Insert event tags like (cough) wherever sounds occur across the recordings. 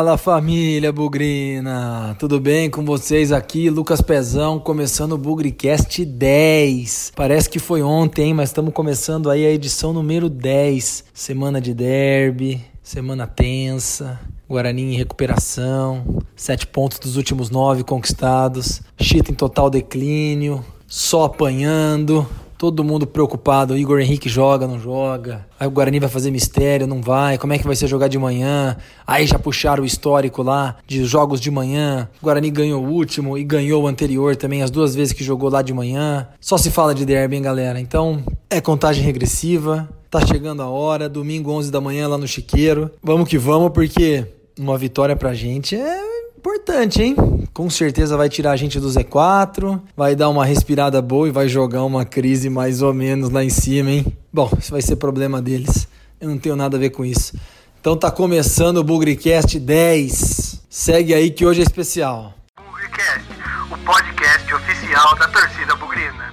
Fala família Bugrina, tudo bem com vocês aqui? Lucas Pezão começando o Bugricast 10. Parece que foi ontem, mas estamos começando aí a edição número 10. Semana de derby, semana tensa. Guarani em recuperação, sete pontos dos últimos nove conquistados, Chita em total declínio, só apanhando, Todo mundo preocupado, o Igor Henrique joga, não joga. Aí o Guarani vai fazer mistério, não vai. Como é que vai ser jogar de manhã? Aí já puxaram o histórico lá de jogos de manhã. O Guarani ganhou o último e ganhou o anterior também, as duas vezes que jogou lá de manhã. Só se fala de derby, hein, galera? Então, é contagem regressiva. Tá chegando a hora, domingo 11 da manhã lá no Chiqueiro. Vamos que vamos, porque uma vitória pra gente é Importante, hein? Com certeza vai tirar a gente do Z4, vai dar uma respirada boa e vai jogar uma crise mais ou menos lá em cima, hein? Bom, isso vai ser problema deles. Eu não tenho nada a ver com isso. Então tá começando o Bugricast 10. Segue aí que hoje é especial. Bugricast, o podcast oficial da torcida bugrina.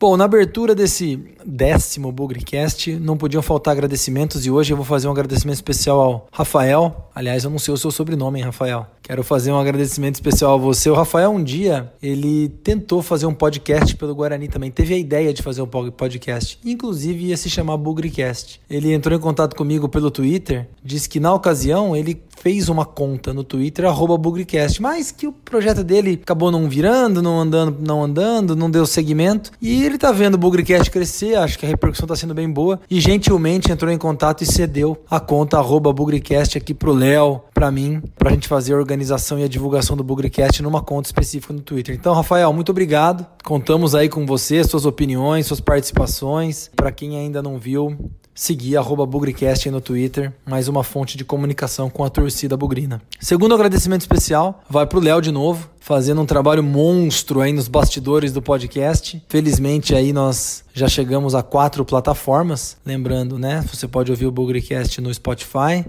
Bom, na abertura desse décimo Bugrecast, não podiam faltar agradecimentos e hoje eu vou fazer um agradecimento especial ao Rafael. Aliás, eu não sei o seu sobrenome, hein, Rafael. Quero fazer um agradecimento especial a você. O Rafael, um dia, ele tentou fazer um podcast pelo Guarani também. Teve a ideia de fazer um podcast. Inclusive, ia se chamar Bugrecast. Ele entrou em contato comigo pelo Twitter, disse que na ocasião ele fez uma conta no Twitter, arroba Bugrecast, mas que o projeto dele acabou não virando, não andando, não andando, não deu segmento. E ele tá vendo o Bugrecast crescer, acho que a repercussão tá sendo bem boa. E gentilmente entrou em contato e cedeu a conta arroba Bugrecast aqui pro Léo, pra mim, pra gente fazer a organização e a divulgação do Bugrecast numa conta específica no Twitter. Então, Rafael, muito obrigado. Contamos aí com você, suas opiniões, suas participações. Para quem ainda não viu, seguir arroba Bugrecast no Twitter, mais uma fonte de comunicação com a torcida bugrina. Segundo agradecimento especial, vai pro Léo de novo, fazendo um trabalho monstro aí nos bastidores do podcast. Felizmente aí nós já chegamos a quatro plataformas, lembrando, né, você pode ouvir o Bugrecast no Spotify,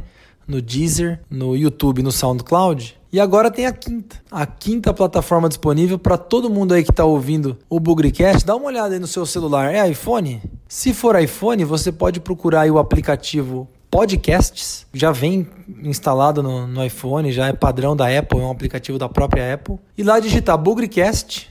no Deezer, no YouTube, no SoundCloud. E agora tem a quinta. A quinta plataforma disponível para todo mundo aí que está ouvindo o Bugrecast. Dá uma olhada aí no seu celular. É iPhone? Se for iPhone, você pode procurar o aplicativo Podcasts. Já vem instalado no, no iPhone, já é padrão da Apple, é um aplicativo da própria Apple. E lá digitar Bugrecast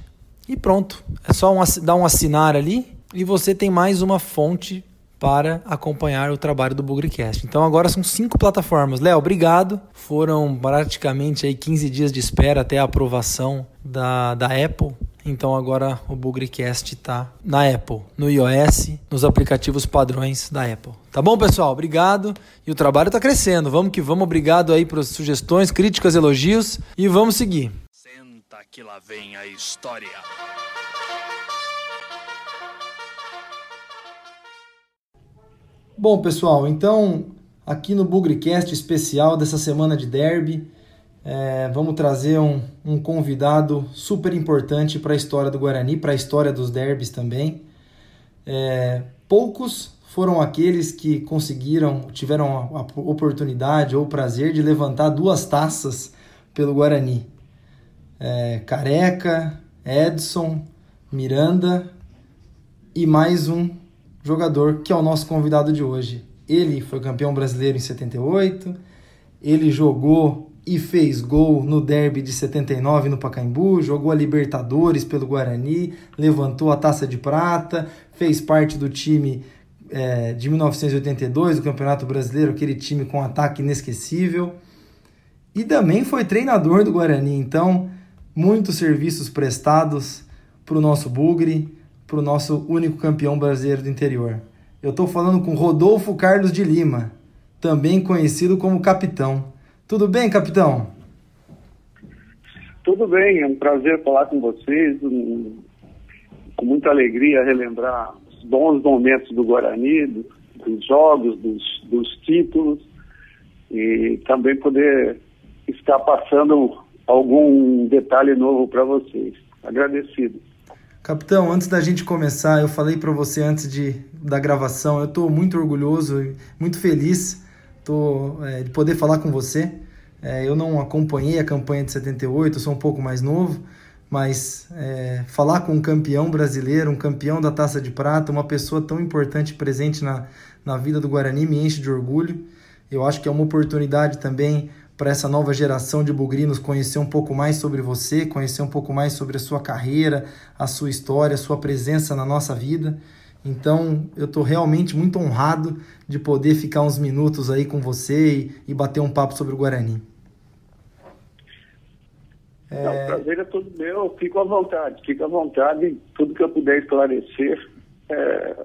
e pronto. É só um, dar um assinar ali e você tem mais uma fonte para acompanhar o trabalho do Bugrecast. Então agora são cinco plataformas. Léo, obrigado. Foram praticamente aí 15 dias de espera até a aprovação da, da Apple. Então agora o Bugrecast está na Apple, no iOS, nos aplicativos padrões da Apple. Tá bom, pessoal? Obrigado. E o trabalho está crescendo. Vamos que vamos. Obrigado aí pelas sugestões, críticas, elogios e vamos seguir. Senta que lá vem a história. Bom, pessoal, então aqui no Bugrecast especial dessa semana de derby, é, vamos trazer um, um convidado super importante para a história do Guarani, para a história dos derbys também. É, poucos foram aqueles que conseguiram, tiveram a, a oportunidade ou o prazer de levantar duas taças pelo Guarani. É, Careca, Edson, Miranda e mais um jogador que é o nosso convidado de hoje. Ele foi campeão brasileiro em 78, ele jogou e fez gol no derby de 79 no Pacaembu, jogou a Libertadores pelo Guarani, levantou a taça de prata, fez parte do time é, de 1982 do Campeonato Brasileiro, aquele time com ataque inesquecível. E também foi treinador do Guarani, então muitos serviços prestados para o nosso Bugre para o nosso único campeão brasileiro do interior. Eu estou falando com Rodolfo Carlos de Lima, também conhecido como Capitão. Tudo bem, Capitão? Tudo bem, é um prazer falar com vocês, um, com muita alegria relembrar os bons momentos do Guarani, do, dos jogos, dos, dos títulos e também poder estar passando algum detalhe novo para vocês. Agradecido. Capitão, antes da gente começar, eu falei para você antes de, da gravação, eu estou muito orgulhoso muito feliz tô, é, de poder falar com você. É, eu não acompanhei a campanha de 78, sou um pouco mais novo, mas é, falar com um campeão brasileiro, um campeão da Taça de Prata, uma pessoa tão importante presente na, na vida do Guarani me enche de orgulho. Eu acho que é uma oportunidade também para essa nova geração de bugrinos conhecer um pouco mais sobre você, conhecer um pouco mais sobre a sua carreira, a sua história, a sua presença na nossa vida. Então, eu estou realmente muito honrado de poder ficar uns minutos aí com você e, e bater um papo sobre o Guarani. É... Não, o prazer é todo meu, fico à vontade, fico à vontade, tudo que eu puder esclarecer, é,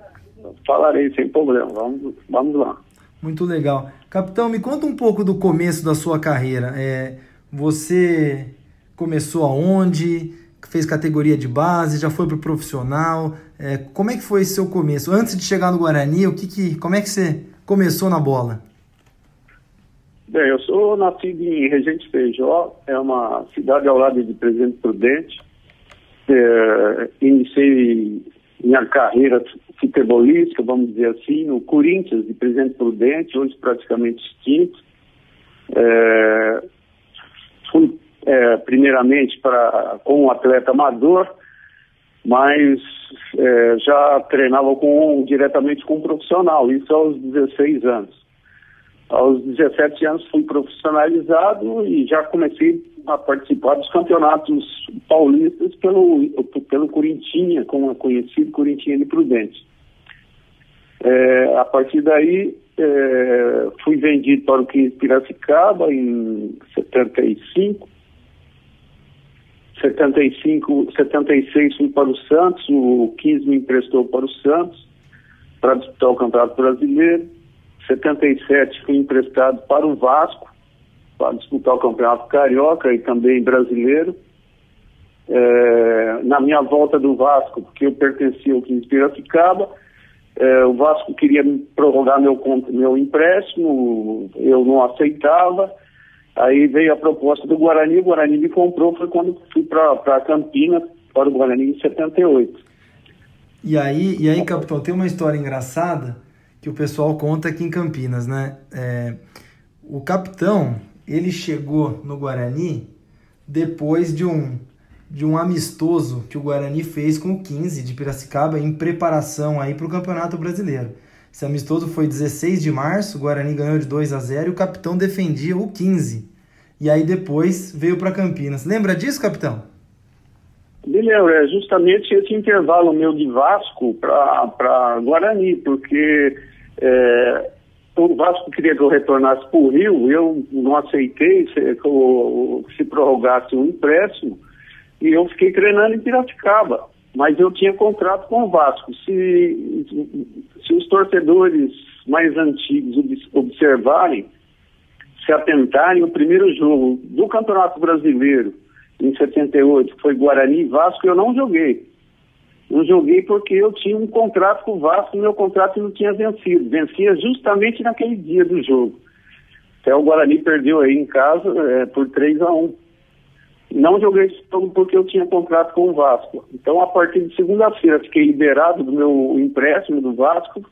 falarei sem problema, vamos, vamos lá. Muito legal. Capitão, me conta um pouco do começo da sua carreira. É, você começou aonde? Fez categoria de base? Já foi para o profissional? É, como é que foi seu começo? Antes de chegar no Guarani, o que, que como é que você começou na bola? Bem, eu sou nascido em Regente Feijó, é uma cidade ao lado de Presidente Prudente. É, iniciei minha carreira futebolística, vamos dizer assim, no Corinthians de Presidente Prudente, hoje praticamente extinto. É, fui é, primeiramente para como um atleta amador, mas é, já treinava com, diretamente com um profissional, isso aos 16 anos. Aos 17 anos fui profissionalizado e já comecei a participar dos campeonatos paulistas pelo, pelo Corintinha, como é conhecido, Corintinha de Prudente. É, a partir daí, é, fui vendido para o 15 Piracicaba em 75. 75, 76 fui para o Santos, o 15 me emprestou para o Santos para disputar o Campeonato Brasileiro. 77 fui emprestado para o Vasco para disputar o Campeonato Carioca e também brasileiro. É, na minha volta do Vasco, porque eu pertencia ao 15 Piracicaba, é, o Vasco queria prorrogar meu, meu empréstimo, eu não aceitava. Aí veio a proposta do Guarani, o Guarani me comprou, foi quando fui para Campinas, para o Guarani em 78. E aí, e aí, capitão, tem uma história engraçada que o pessoal conta aqui em Campinas, né? É, o capitão, ele chegou no Guarani depois de um de um amistoso que o Guarani fez com o 15 de Piracicaba em preparação aí para o Campeonato Brasileiro. Esse amistoso foi 16 de março, o Guarani ganhou de 2 a 0 e o capitão defendia o 15. E aí depois veio para Campinas. Lembra disso, capitão? Me lembro, é justamente esse intervalo meu de Vasco para Guarani, porque é, o Vasco queria que eu retornasse para o Rio, eu não aceitei se, se prorrogasse um empréstimo, e eu fiquei treinando em Piracicaba. Mas eu tinha contrato com o Vasco. Se, se os torcedores mais antigos observarem, se atentarem, o primeiro jogo do Campeonato Brasileiro, em 78, que foi Guarani e Vasco, eu não joguei. Não joguei porque eu tinha um contrato com o Vasco meu contrato não tinha vencido. Vencia justamente naquele dia do jogo. Até o Guarani perdeu aí em casa é, por 3 a 1 não joguei esse jogo porque eu tinha contrato com o Vasco. Então, a partir de segunda-feira, fiquei liberado do meu empréstimo do Vasco.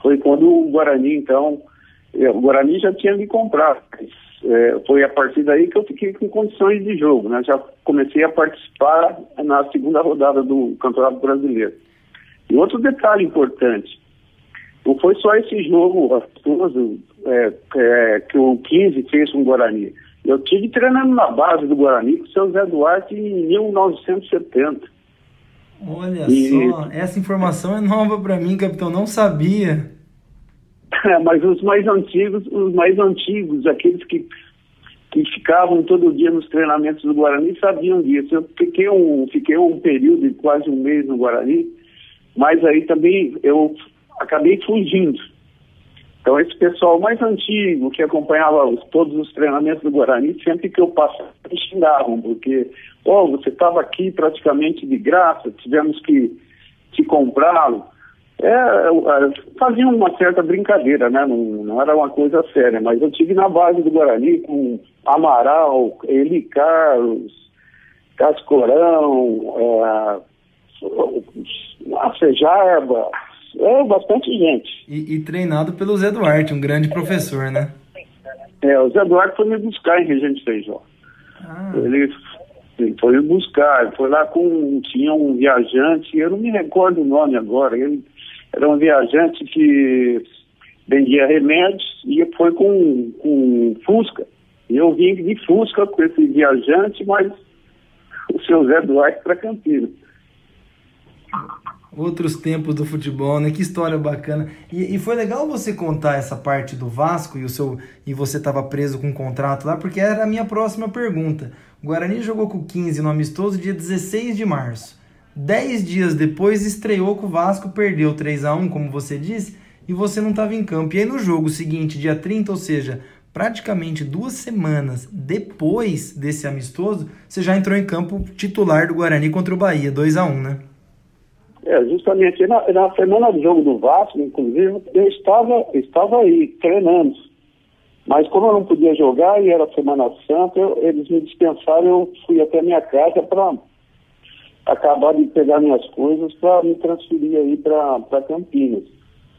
Foi quando o Guarani, então, é, o Guarani já tinha me comprado. É, foi a partir daí que eu fiquei com condições de jogo. Né? Já comecei a participar na segunda rodada do Campeonato Brasileiro. E outro detalhe importante: não foi só esse jogo é, é, que o 15 fez com o Guarani. Eu tive treinando na base do Guarani com o seu Zé Duarte em 1970. Olha e... só, essa informação é nova para mim, capitão, não sabia. (laughs) Mas os mais antigos, os mais antigos, aqueles que, que ficavam todo dia nos treinamentos do Guarani sabiam disso. Eu fiquei um, fiquei um período de quase um mês no Guarani, mas aí também eu acabei fugindo. Então, esse pessoal mais antigo, que acompanhava os, todos os treinamentos do Guarani, sempre que eu passava, me xingavam, porque, oh, você estava aqui praticamente de graça, tivemos que, que comprá-lo. É, é, faziam uma certa brincadeira, né? Não, não, era uma coisa séria, mas eu tive na base do Guarani com Amaral, Eli Carlos, Cascorão, é, a Sejarba, é bastante gente. E, e, treinado pelo Zé Duarte, um grande professor, né? É, o Zé Duarte foi me buscar em Regente Feijó. Ah. Ele, ele foi me buscar, foi lá com. Tinha um viajante, eu não me recordo o nome agora. Ele era um viajante que vendia remédios e foi com, com Fusca. E eu vim de Fusca com esse viajante, mas o seu Zé Duarte para Campinas. Outros tempos do futebol, né? Que história bacana. E, e, foi legal você contar essa parte do Vasco e o seu e você estava preso com um contrato lá, porque era a minha próxima pergunta. O Guarani jogou com 15 no amistoso dia 16 de março. Dez dias depois estreou com o Vasco, perdeu 3 a 1 como você disse, e você não estava em campo. E aí no jogo seguinte, dia 30, ou seja, praticamente duas semanas depois desse amistoso, você já entrou em campo titular do Guarani contra o Bahia, 2 a 1 né? É, justamente na, na, semana do jogo do Vasco, inclusive, eu estava, estava aí, treinando. Mas como eu não podia jogar e era Semana Santa, eu, eles me dispensaram, eu fui até minha casa para acabar de pegar minhas coisas para me transferir aí para Campinas.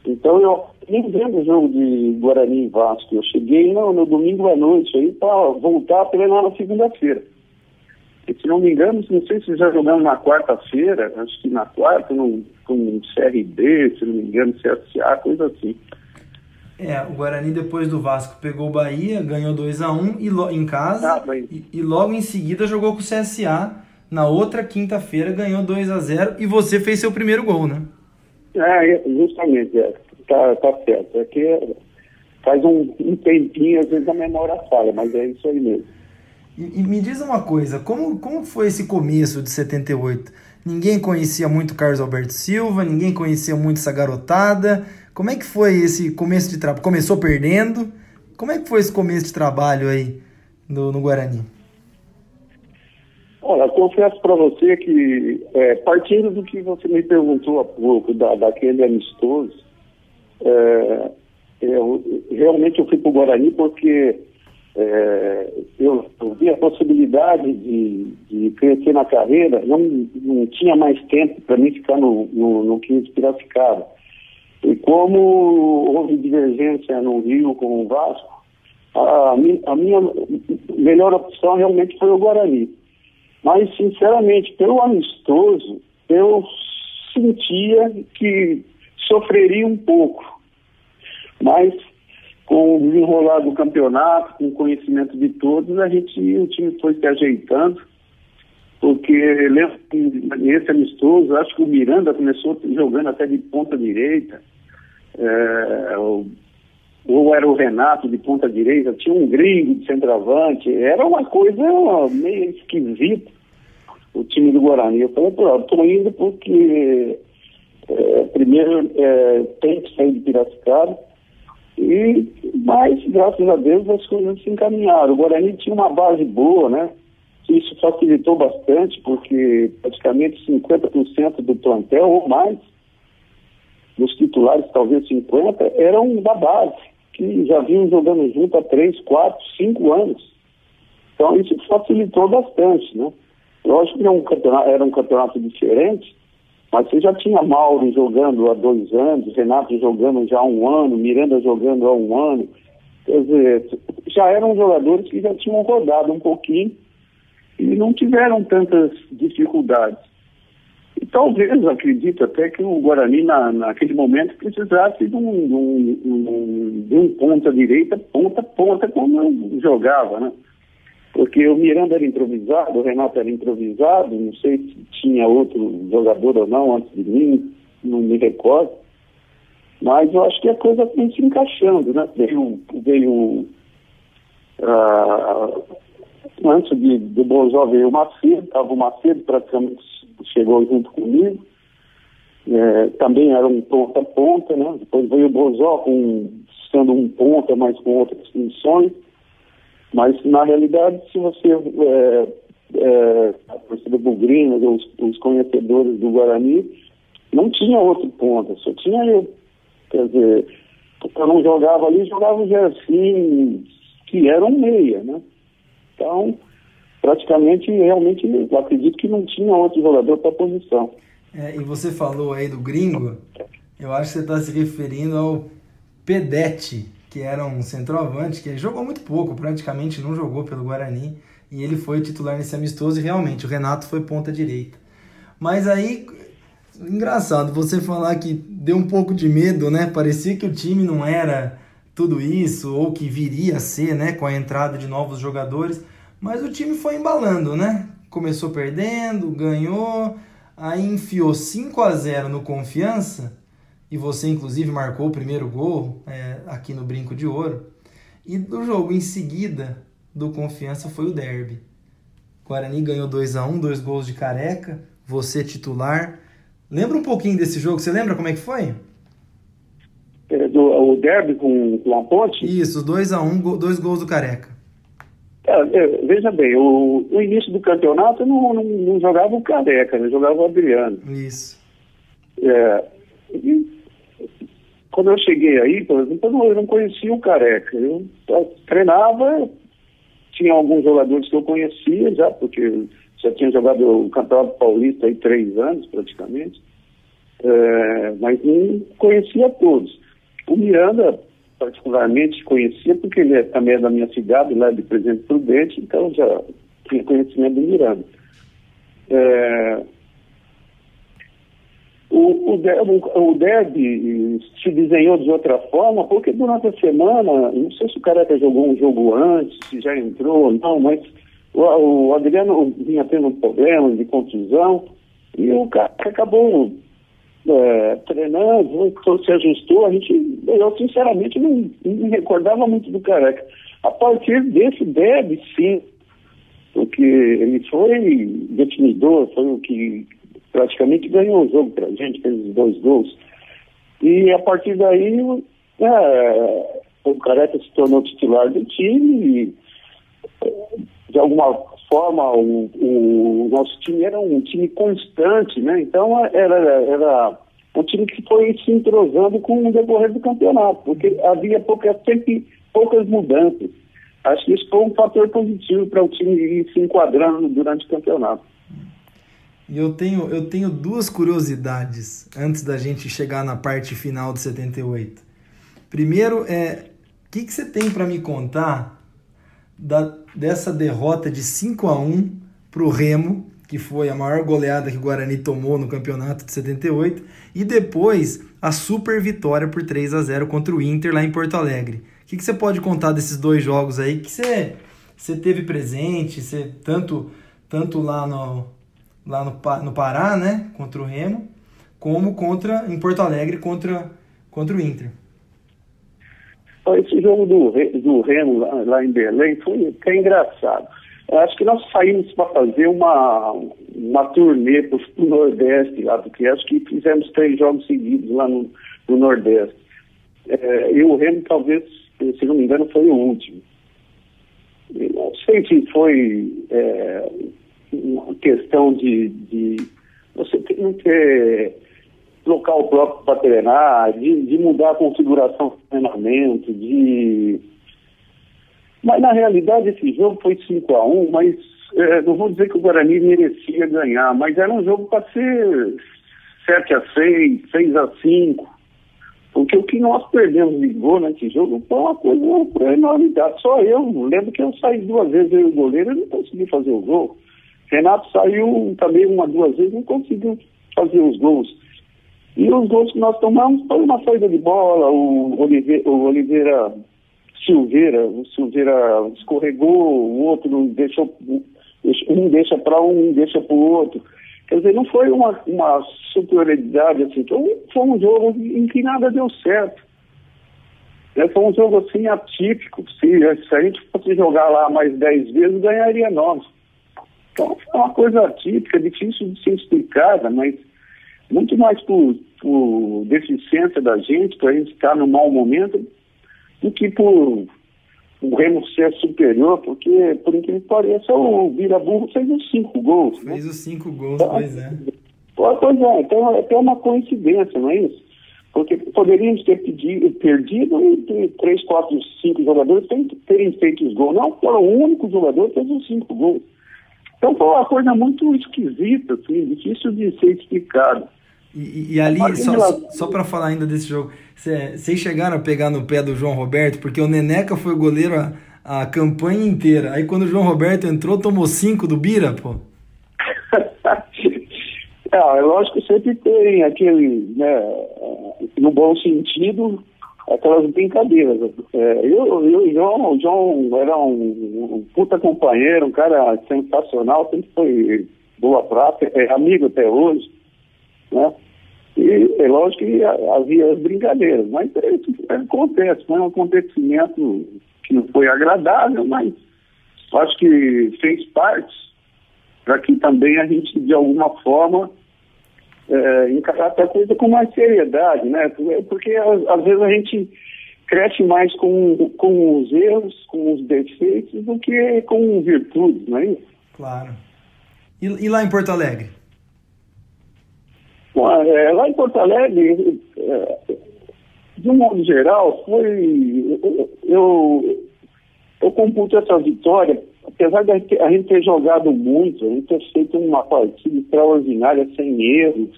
Então eu nem vendo o jogo de Guarani e Vasco. Eu cheguei no, no domingo à noite aí para voltar a treinar na segunda-feira. E, se não me engano, não sei se já jogamos na quarta-feira, acho que na quarta, no, com CRB, se não me engano, CSA, coisa assim. É, o Guarani depois do Vasco pegou o Bahia, ganhou 2 a 1 um, e em casa ah, e, e, logo em seguida jogou com o CSA. Na outra quinta-feira ganhou 2 a 0 e você fez seu primeiro gol, né? É, justamente, é. Tá, tá certo. É que faz um, um tempinho, às vezes a memória falha, mas é isso aí mesmo. E, e, me diz uma coisa, como, como foi esse começo de 78? Ninguém conhecia muito Carlos Alberto Silva, ninguém conhecia muito essa garotada. Como é que foi esse começo de trabalho? Começou perdendo? Como é que foi esse começo de trabalho aí no, no Guarani? Olha, confesso para você que, é, partindo do que você me perguntou há pouco, da, daquele amistoso, é, eu, realmente eu fui para o Guarani porque é, eu, eu, vi a possibilidade de, de, crescer na carreira, não, não tinha mais tempo para mim ficar no, no, no 15 Piracicaba. E como houve divergência no Rio com o Vasco, a, a minha melhor opção realmente foi o Guarani. Mas, sinceramente, pelo amistoso, eu sentia que sofreria um pouco. Mas com o desenrolar do campeonato, com o conhecimento de todos, a gente, o time foi se ajeitando, porque lembro nesse amistoso, acho que o Miranda começou jogando até de ponta direita, é, ou, ou, era o Renato de ponta direita, tinha um gringo de centroavante, era uma coisa meio esquisita o time do Guarani. Eu falei, pô, estou indo porque é, primeiro é, tem que sair de Piracicaba, e, mas, graças a Deus, as coisas se encaminharam. O Guarani tinha uma base boa, né? Isso facilitou bastante, porque praticamente 50% do plantel, ou mais, dos titulares, talvez 50%, eram da base, que já vinham jogando junto há 3, 4, 5 anos. Então, isso facilitou bastante, né? Lógico que era um campeonato, era um campeonato diferente, mas você já tinha Mauro jogando há dois anos, Renato jogando já há um ano, Miranda jogando há um ano. Quer dizer, já eram jogadores que já tinham rodado um pouquinho e não tiveram tantas dificuldades. E talvez, acredito até que o Guarani, na, naquele momento, precisasse de um, de um, de um ponta-direita, ponta-ponta, como jogava, né? Porque o Miranda era improvisado, o Renato era improvisado, não sei se tinha outro jogador ou não antes de mim, não me recordo. Mas eu acho que a coisa vem se encaixando, né? Veio, veio uh, antes de, do Bozó veio o Macedo, estava o Macedo praticamente chegou junto comigo. É, também era um ponta a ponta, né? Depois veio o Bozó com, sendo um ponta, mas com outras funções. Mas, na realidade, se você, é, é, a torcida os, os conhecedores do Guarani, não tinha outro ponto, só tinha eu. Quer dizer, eu não jogava ali, jogava o Gersin, que era um meia, né? Então, praticamente, realmente, eu acredito que não tinha outro jogador para a posição. É, e você falou aí do gringo, eu acho que você está se referindo ao Pedete, que era um centroavante, que jogou muito pouco, praticamente não jogou pelo Guarani, e ele foi titular nesse amistoso e realmente o Renato foi ponta direita. Mas aí, engraçado você falar que deu um pouco de medo, né? Parecia que o time não era tudo isso, ou que viria a ser, né, com a entrada de novos jogadores, mas o time foi embalando, né? Começou perdendo, ganhou, aí enfiou 5 a 0 no Confiança, e você inclusive marcou o primeiro gol é, aqui no Brinco de Ouro. E do jogo em seguida do Confiança foi o derby. Guarani ganhou 2 a 1 dois gols de careca, você titular. Lembra um pouquinho desse jogo? Você lembra como é que foi? É, do, o derby com, com a ponte? Isso, 2 a 1 um, dois gols do careca. É, é, veja bem, o, o, início do campeonato não, não, não jogava o careca, né? jogava o Adriano. Isso. É, e, quando eu cheguei aí, por exemplo, eu não, eu não conhecia o Careca. Eu, eu treinava, tinha alguns jogadores que eu conhecia já, porque já tinha jogado o Campeonato Paulista aí três anos praticamente, é, mas não conhecia todos. O Miranda, particularmente, conhecia porque ele é, também é da minha cidade, lá de Presidente Prudente, então já tinha conhecimento do Miranda. É, o, o, o derby se desenhou de outra forma, porque durante a semana, não sei se o Careca jogou um jogo antes, se já entrou ou não, mas o, o Adriano vinha tendo um problema de contusão e o cara acabou é, treinando, se ajustou, a gente, eu sinceramente não, não me recordava muito do Careca. A partir desse derby, sim, porque ele foi definidor, foi o que praticamente ganhou o jogo para a gente, fez os dois gols. E a partir daí, é, o Careca se tornou titular do time e, de alguma forma, o, o, nosso time era um time constante, né? Então, era, era um time que foi se entrosando com o decorrer do campeonato, porque havia pouca, sempre poucas mudanças. Acho que isso foi um fator positivo para o time ir se enquadrando durante o campeonato. E eu tenho, eu tenho duas curiosidades antes da gente chegar na parte final de 78. Primeiro é, o que, que você tem para me contar da, dessa derrota de 5 a 1 para o Remo, que foi a maior goleada que o Guarani tomou no campeonato de 78, e depois a super vitória por 3 a 0 contra o Inter lá em Porto Alegre. O que, que você pode contar desses dois jogos aí que você, você teve presente, você, tanto, tanto lá no, lá no, no Pará, né, contra o Remo, como contra em Porto Alegre contra, contra o Inter. Esse jogo do, do Remo lá, lá em Belém foi até engraçado. Acho que nós saímos para fazer uma, uma turnê para o Nordeste lá, porque acho que fizemos três jogos seguidos lá no, no Nordeste. É, e o Remo talvez, se não me engano, foi o último. Eu não sei se foi é, uma questão de, de você não ter local próprio para treinar, de, de mudar a configuração do treinamento, de. Mas na realidade esse jogo foi 5 a 1 mas é, não vou dizer que o Guarani merecia ganhar, mas era um jogo para ser 7 a 6 6 a 5 porque o que nós perdemos de gol nesse jogo foi uma coisa, uma enormidade. Só eu, lembro que eu saí duas vezes, eu e o goleiro, e não consegui fazer o gol. Renato saiu também uma, duas vezes, não conseguiu fazer os gols. E os gols que nós tomamos foi uma saída de bola, o Oliveira, o Oliveira Silveira, o Silveira escorregou, o outro deixou, um deixa para um, deixa para o outro. Quer dizer, não foi uma, uma superioridade assim, foi, foi um jogo em que nada deu certo. É, foi um jogo assim atípico. Se, se a gente fosse jogar lá mais dez vezes, ganharia nove. Então, é uma coisa típica, difícil de ser explicada, mas muito mais por, por deficiência da gente, para a gente estar no mau momento, do que por o Remo ser superior, porque, por incrível que pareça, o Vira-Burro fez os cinco gols. Né? Fez os cinco gols, então, pois é. Pois é, então é até uma coincidência, não é isso? Porque poderíamos ter pedido, perdido e três, quatro, cinco jogadores terem feito os gols. Não, foram o único jogador que fez os cinco gols. Então foi uma coisa muito esquisita, assim, difícil de ser explicado. E, e ali, só, só para falar ainda desse jogo, vocês chegaram a pegar no pé do João Roberto, porque o Neneca foi goleiro a, a campanha inteira. Aí quando o João Roberto entrou, tomou cinco do Bira, pô. (laughs) é, lógico que sempre tem aquele, né, no bom sentido, aquelas brincadeiras. É, eu, eu, João, o João era um, um, puta companheiro, um cara sensacional, sempre foi boa prática, é amigo até hoje, né? E é lógico que havia brincadeiras, mas isso acontece, foi um acontecimento que não foi agradável, mas acho que fez parte para que também a gente, de alguma forma, é, encarar a coisa com mais seriedade, né? Porque às vezes a gente cresce mais com, com os erros, com os defeitos, do que com virtudes, não é isso? Claro. E, e lá em Porto Alegre? Bom, é, lá em Porto Alegre, é, de um modo geral, foi. Eu, eu computo essa vitória, apesar de a gente ter jogado muito, a gente ter feito uma partida extraordinária, sem erros,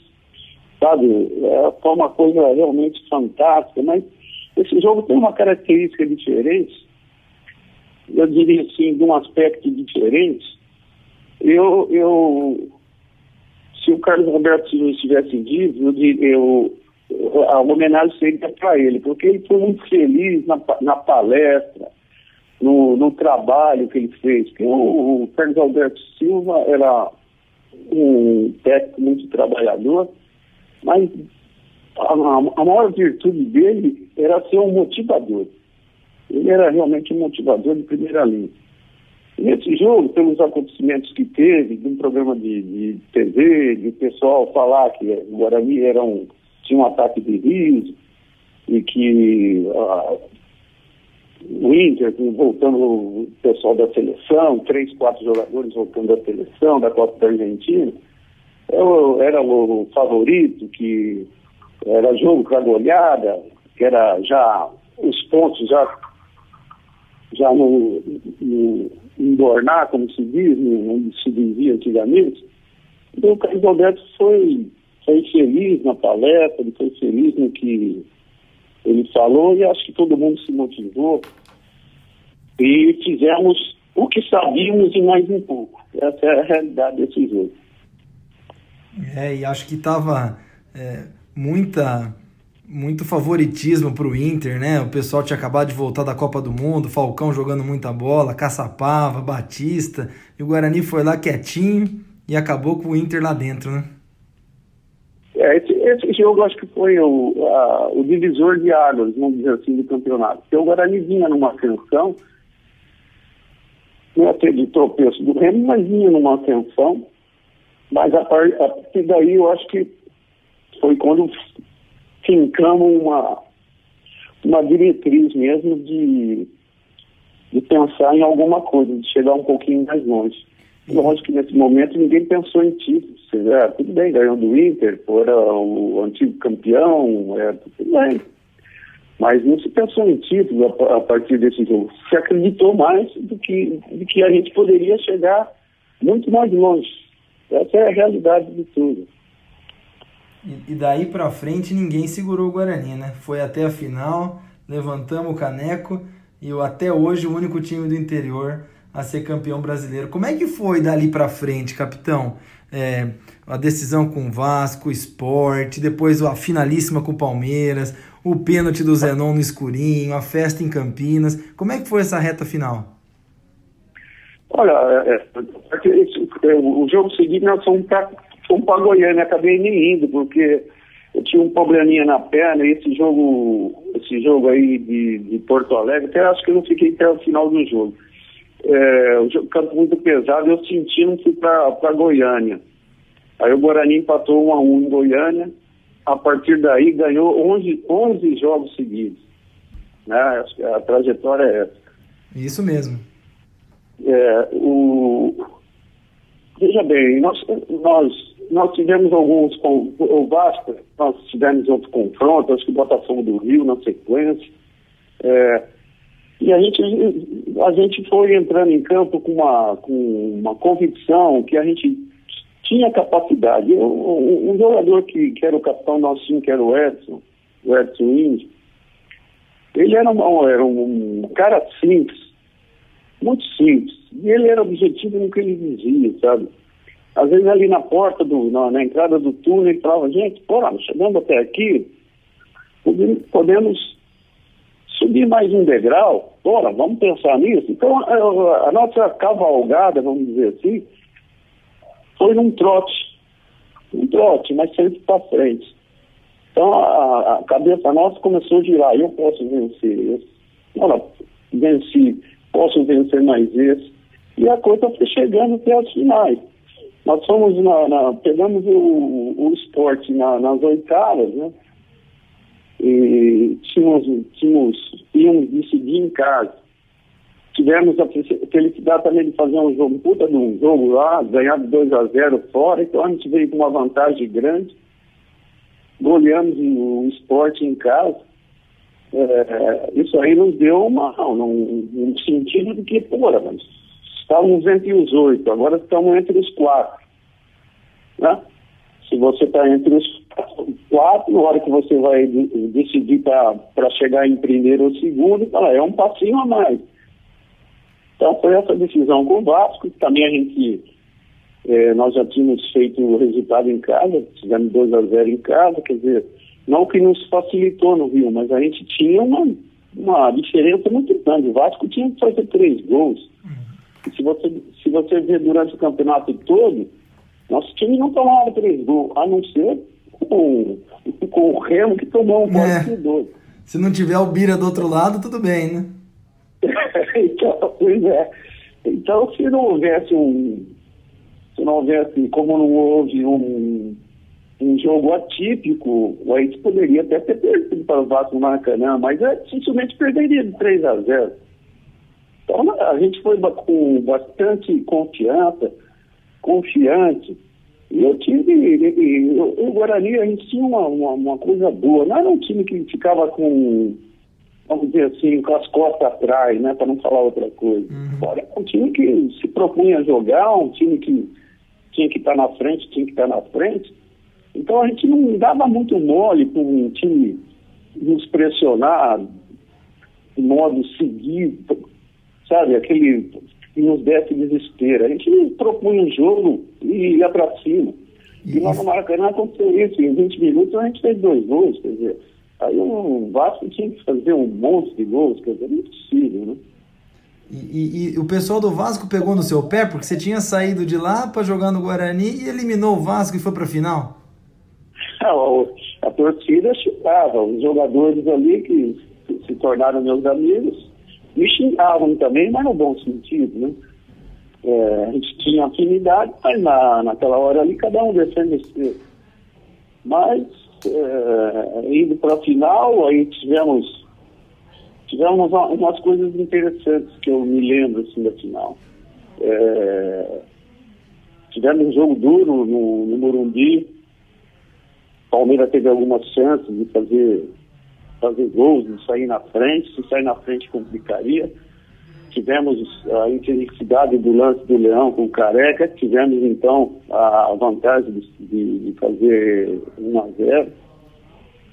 sabe? É, foi uma coisa realmente fantástica, mas esse jogo tem uma característica diferente, eu diria assim, de um aspecto diferente. Eu, eu se o Carlos Roberto não estivesse vivo, eu, eu, a homenagem seria para ele, porque ele foi muito feliz na, na palestra, no, no, trabalho que ele fez. O, o Carlos Alberto Silva era um técnico muito trabalhador, mas a, a, maior virtude dele era ser um motivador. Ele era realmente um motivador de primeira linha. Nesse jogo, pelos acontecimentos que teve, de um programa de, de TV, de pessoal falar que o Guarani era um, tinha um ataque de riso e que uh, o Inter, voltando o pessoal da seleção, três, quatro jogadores voltando da seleção, da Copa da Argentina, eu, era o favorito, que era jogo para goleada, que era já os pontos já, já no, no embornar, como se diz, onde se dizia antigamente. Então, o Carlos Alberto foi, foi feliz na palestra, ele foi feliz no que ele falou e acho que todo mundo se motivou e fizemos o que sabíamos e mais um pouco. Essa é a realidade desse jogo. É, e acho que estava é, muita muito favoritismo para o Inter, né? O pessoal tinha acabado de voltar da Copa do Mundo, Falcão jogando muita bola, Caçapava, Batista, e o Guarani foi lá quietinho e acabou com o Inter lá dentro, né? Esse, jogo acho que foi o, a, o divisor de águas, vamos dizer assim, do campeonato. Porque o Guarani vinha numa ascensão, não ia de tropeço do Remo, mas vinha numa ascensão, mas a, par, a partir daí eu acho que foi quando fincamos uma, uma diretriz mesmo de, de pensar em alguma coisa, de chegar um pouquinho mais longe. Lógico que nesse momento ninguém pensou em títulos. É, tudo bem, ganhou do Inter, fora o antigo campeão, é, tudo bem. Mas não se pensou em título a, a, partir desse jogo. Se acreditou mais do que, de que a gente poderia chegar muito mais longe. Essa é a realidade de tudo. E, daí para frente ninguém segurou o Guarani, né? Foi até a final, levantamos o caneco e até hoje o único time do interior a ser campeão brasileiro. Como é que foi dali para frente, capitão? É, a decisão com o Vasco, o Sport, depois a finalíssima com o Palmeiras, o pênalti do Zenon no escurinho, a festa em Campinas. Como é que foi essa reta final? Olha, é, é, é o jogo seguinte nós fomos para Goiânia, acabei nem indo, porque eu tinha um probleminha na perna e esse jogo, esse jogo aí de, de Porto Alegre, até acho que eu não fiquei até o final do jogo. É, o campo muito pesado, eu senti, não fui para Goiânia. Aí o Guarani empatou 1 a 1 em Goiânia. A partir daí ganhou 11, 11 jogos seguidos. Né? A trajetória é essa. Isso mesmo. É, o... Veja bem, nós, nós nós tivemos alguns com o Vasco, nós tivemos outros confrontos, acho que o Botafogo do Rio na sequência. É, e a gente, a gente foi entrando em campo com uma, com uma convicção que a gente tinha capacidade. Um, um jogador que, que era o capitão nosso time, que era o Edson, o Edson Índio, ele era um, era um cara simples, muito simples. E ele era objetivo no que ele dizia, sabe? Às vezes ali na porta, do, na, na entrada do túnel, ele falava, gente, porra, chegando até aqui, podemos subir mais um degrau, ora, vamos pensar nisso. Então, a, a, nossa cavalgada, vamos dizer assim, foi num trote, um trote, mas sempre para frente. Então, a, a, cabeça nossa começou a girar, eu posso vencer esse, ora, venci, posso vencer mais esse, e a coisa foi chegando até as finais. Nós fomos, na, na pegamos o, o esporte na, nas oitavas, né? E tínhamos, tínhamos, íamos decidir em casa. Tivemos a felicidade também de fazer um jogo, puta de um jogo lá, ganhar de 2 a 0 fora, então a gente veio com uma vantagem grande, goleamos o esporte em casa. É, isso aí nos deu uma, um, um sentido de que, porra, mas estávamos entre os oito, agora estamos entre os quatro. Né? Se você está entre os quatro, na hora que você vai decidir para chegar em primeiro ou segundo, fala, é um passinho a mais. Então foi essa decisão com o Vasco, também a gente, é, nós já tínhamos feito o resultado em casa, tivemos 2 a 0 em casa, quer dizer, não que nos facilitou no Rio, mas a gente tinha uma, uma diferença muito grande. O Vasco tinha que fazer três gols. E se você, se você ver durante o campeonato todo, nosso time não tomava três gols, a não ser com, com o Remo que tomou um é. dois. Se não tiver o Bira do outro lado, tudo bem, né? (laughs) então, pois é. Então, se não houvesse um. Se não houvesse, como não houve um, um jogo atípico, a gente poderia até ter perdido para o Vasco no Maracanã, mas é, dificilmente perderia de 3 a 0. Então, a gente foi com bastante confiança, confiante eu tive. O Guarani, a gente tinha uma, uma, uma, coisa boa. Não era um time que ficava com, vamos dizer assim, com as costas atrás, né? Para não falar outra coisa. Uhum. Era um time que se propunha a jogar, um time que tinha que estar na frente, tinha que estar na frente. Então a gente não dava muito mole para um time nos pressionar de modo seguido, sabe? Aquele que nos desse desespero. A gente propunha um jogo e ia para cima. E lá no Maracanã aconteceu isso. Em 20 minutos a gente fez dois gols. Quer dizer, aí o Vasco tinha que fazer um monte de gols. Quer dizer, é impossível, né? E, e, e, o pessoal do Vasco pegou no seu pé porque você tinha saído de lá para jogar no Guarani e eliminou o Vasco e foi para (laughs) a final? A, a torcida chutava, os jogadores ali que se tornaram meus amigos me xingavam também, mas no bom sentido, né? É, a gente tinha afinidade, mas na, naquela hora ali cada um defende seu. Mas, é, indo para a final, aí tivemos, tivemos umas coisas interessantes que eu me lembro assim, da final. É, tivemos um jogo duro no, no Morumbi. Palmeiras teve algumas chances de fazer fazer gols, sair na frente, se sair na frente complicaria. Tivemos a infelicidade do lance do Leão com o Careca, tivemos então a vantagem de, de, de fazer 1 a 0.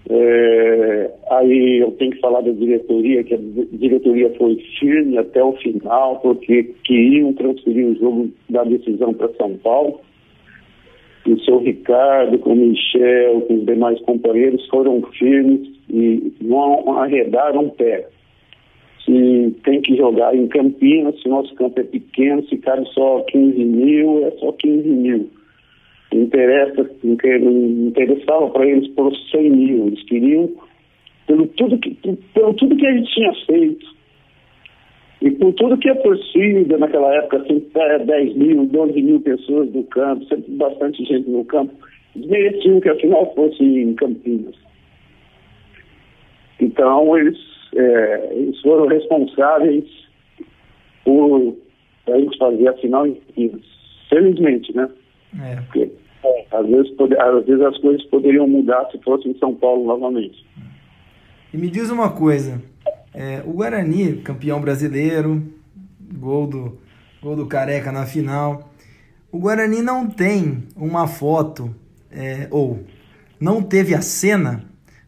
É, aí eu tenho que falar da diretoria, que a diretoria foi firme até o final, porque queriam transferir o jogo da decisão para São Paulo o seu Ricardo, com o Michel, com os demais companheiros foram firmes e não arredaram um pé. Se tem que jogar em Campinas, se nosso campo é pequeno, se cabe só 15 mil, é só 15 mil. Interessa, interessava para eles por 100 mil, eles queriam, pelo tudo que, pelo tudo que a gente tinha feito, e com tudo que é torcida naquela época, sempre 10 mil, 12 mil pessoas no campo, sempre bastante gente no campo, mereciam que a final fosse em Campinas. Então eles, é, eles foram responsáveis por a gente fazer a final em Campinas. Felizmente, né? É. Porque é, às, vezes, pode, às vezes as coisas poderiam mudar se fosse em São Paulo novamente. E me diz uma coisa, é, o Guarani, campeão brasileiro, gol do, gol do Careca na final. O Guarani não tem uma foto, é, ou não teve a cena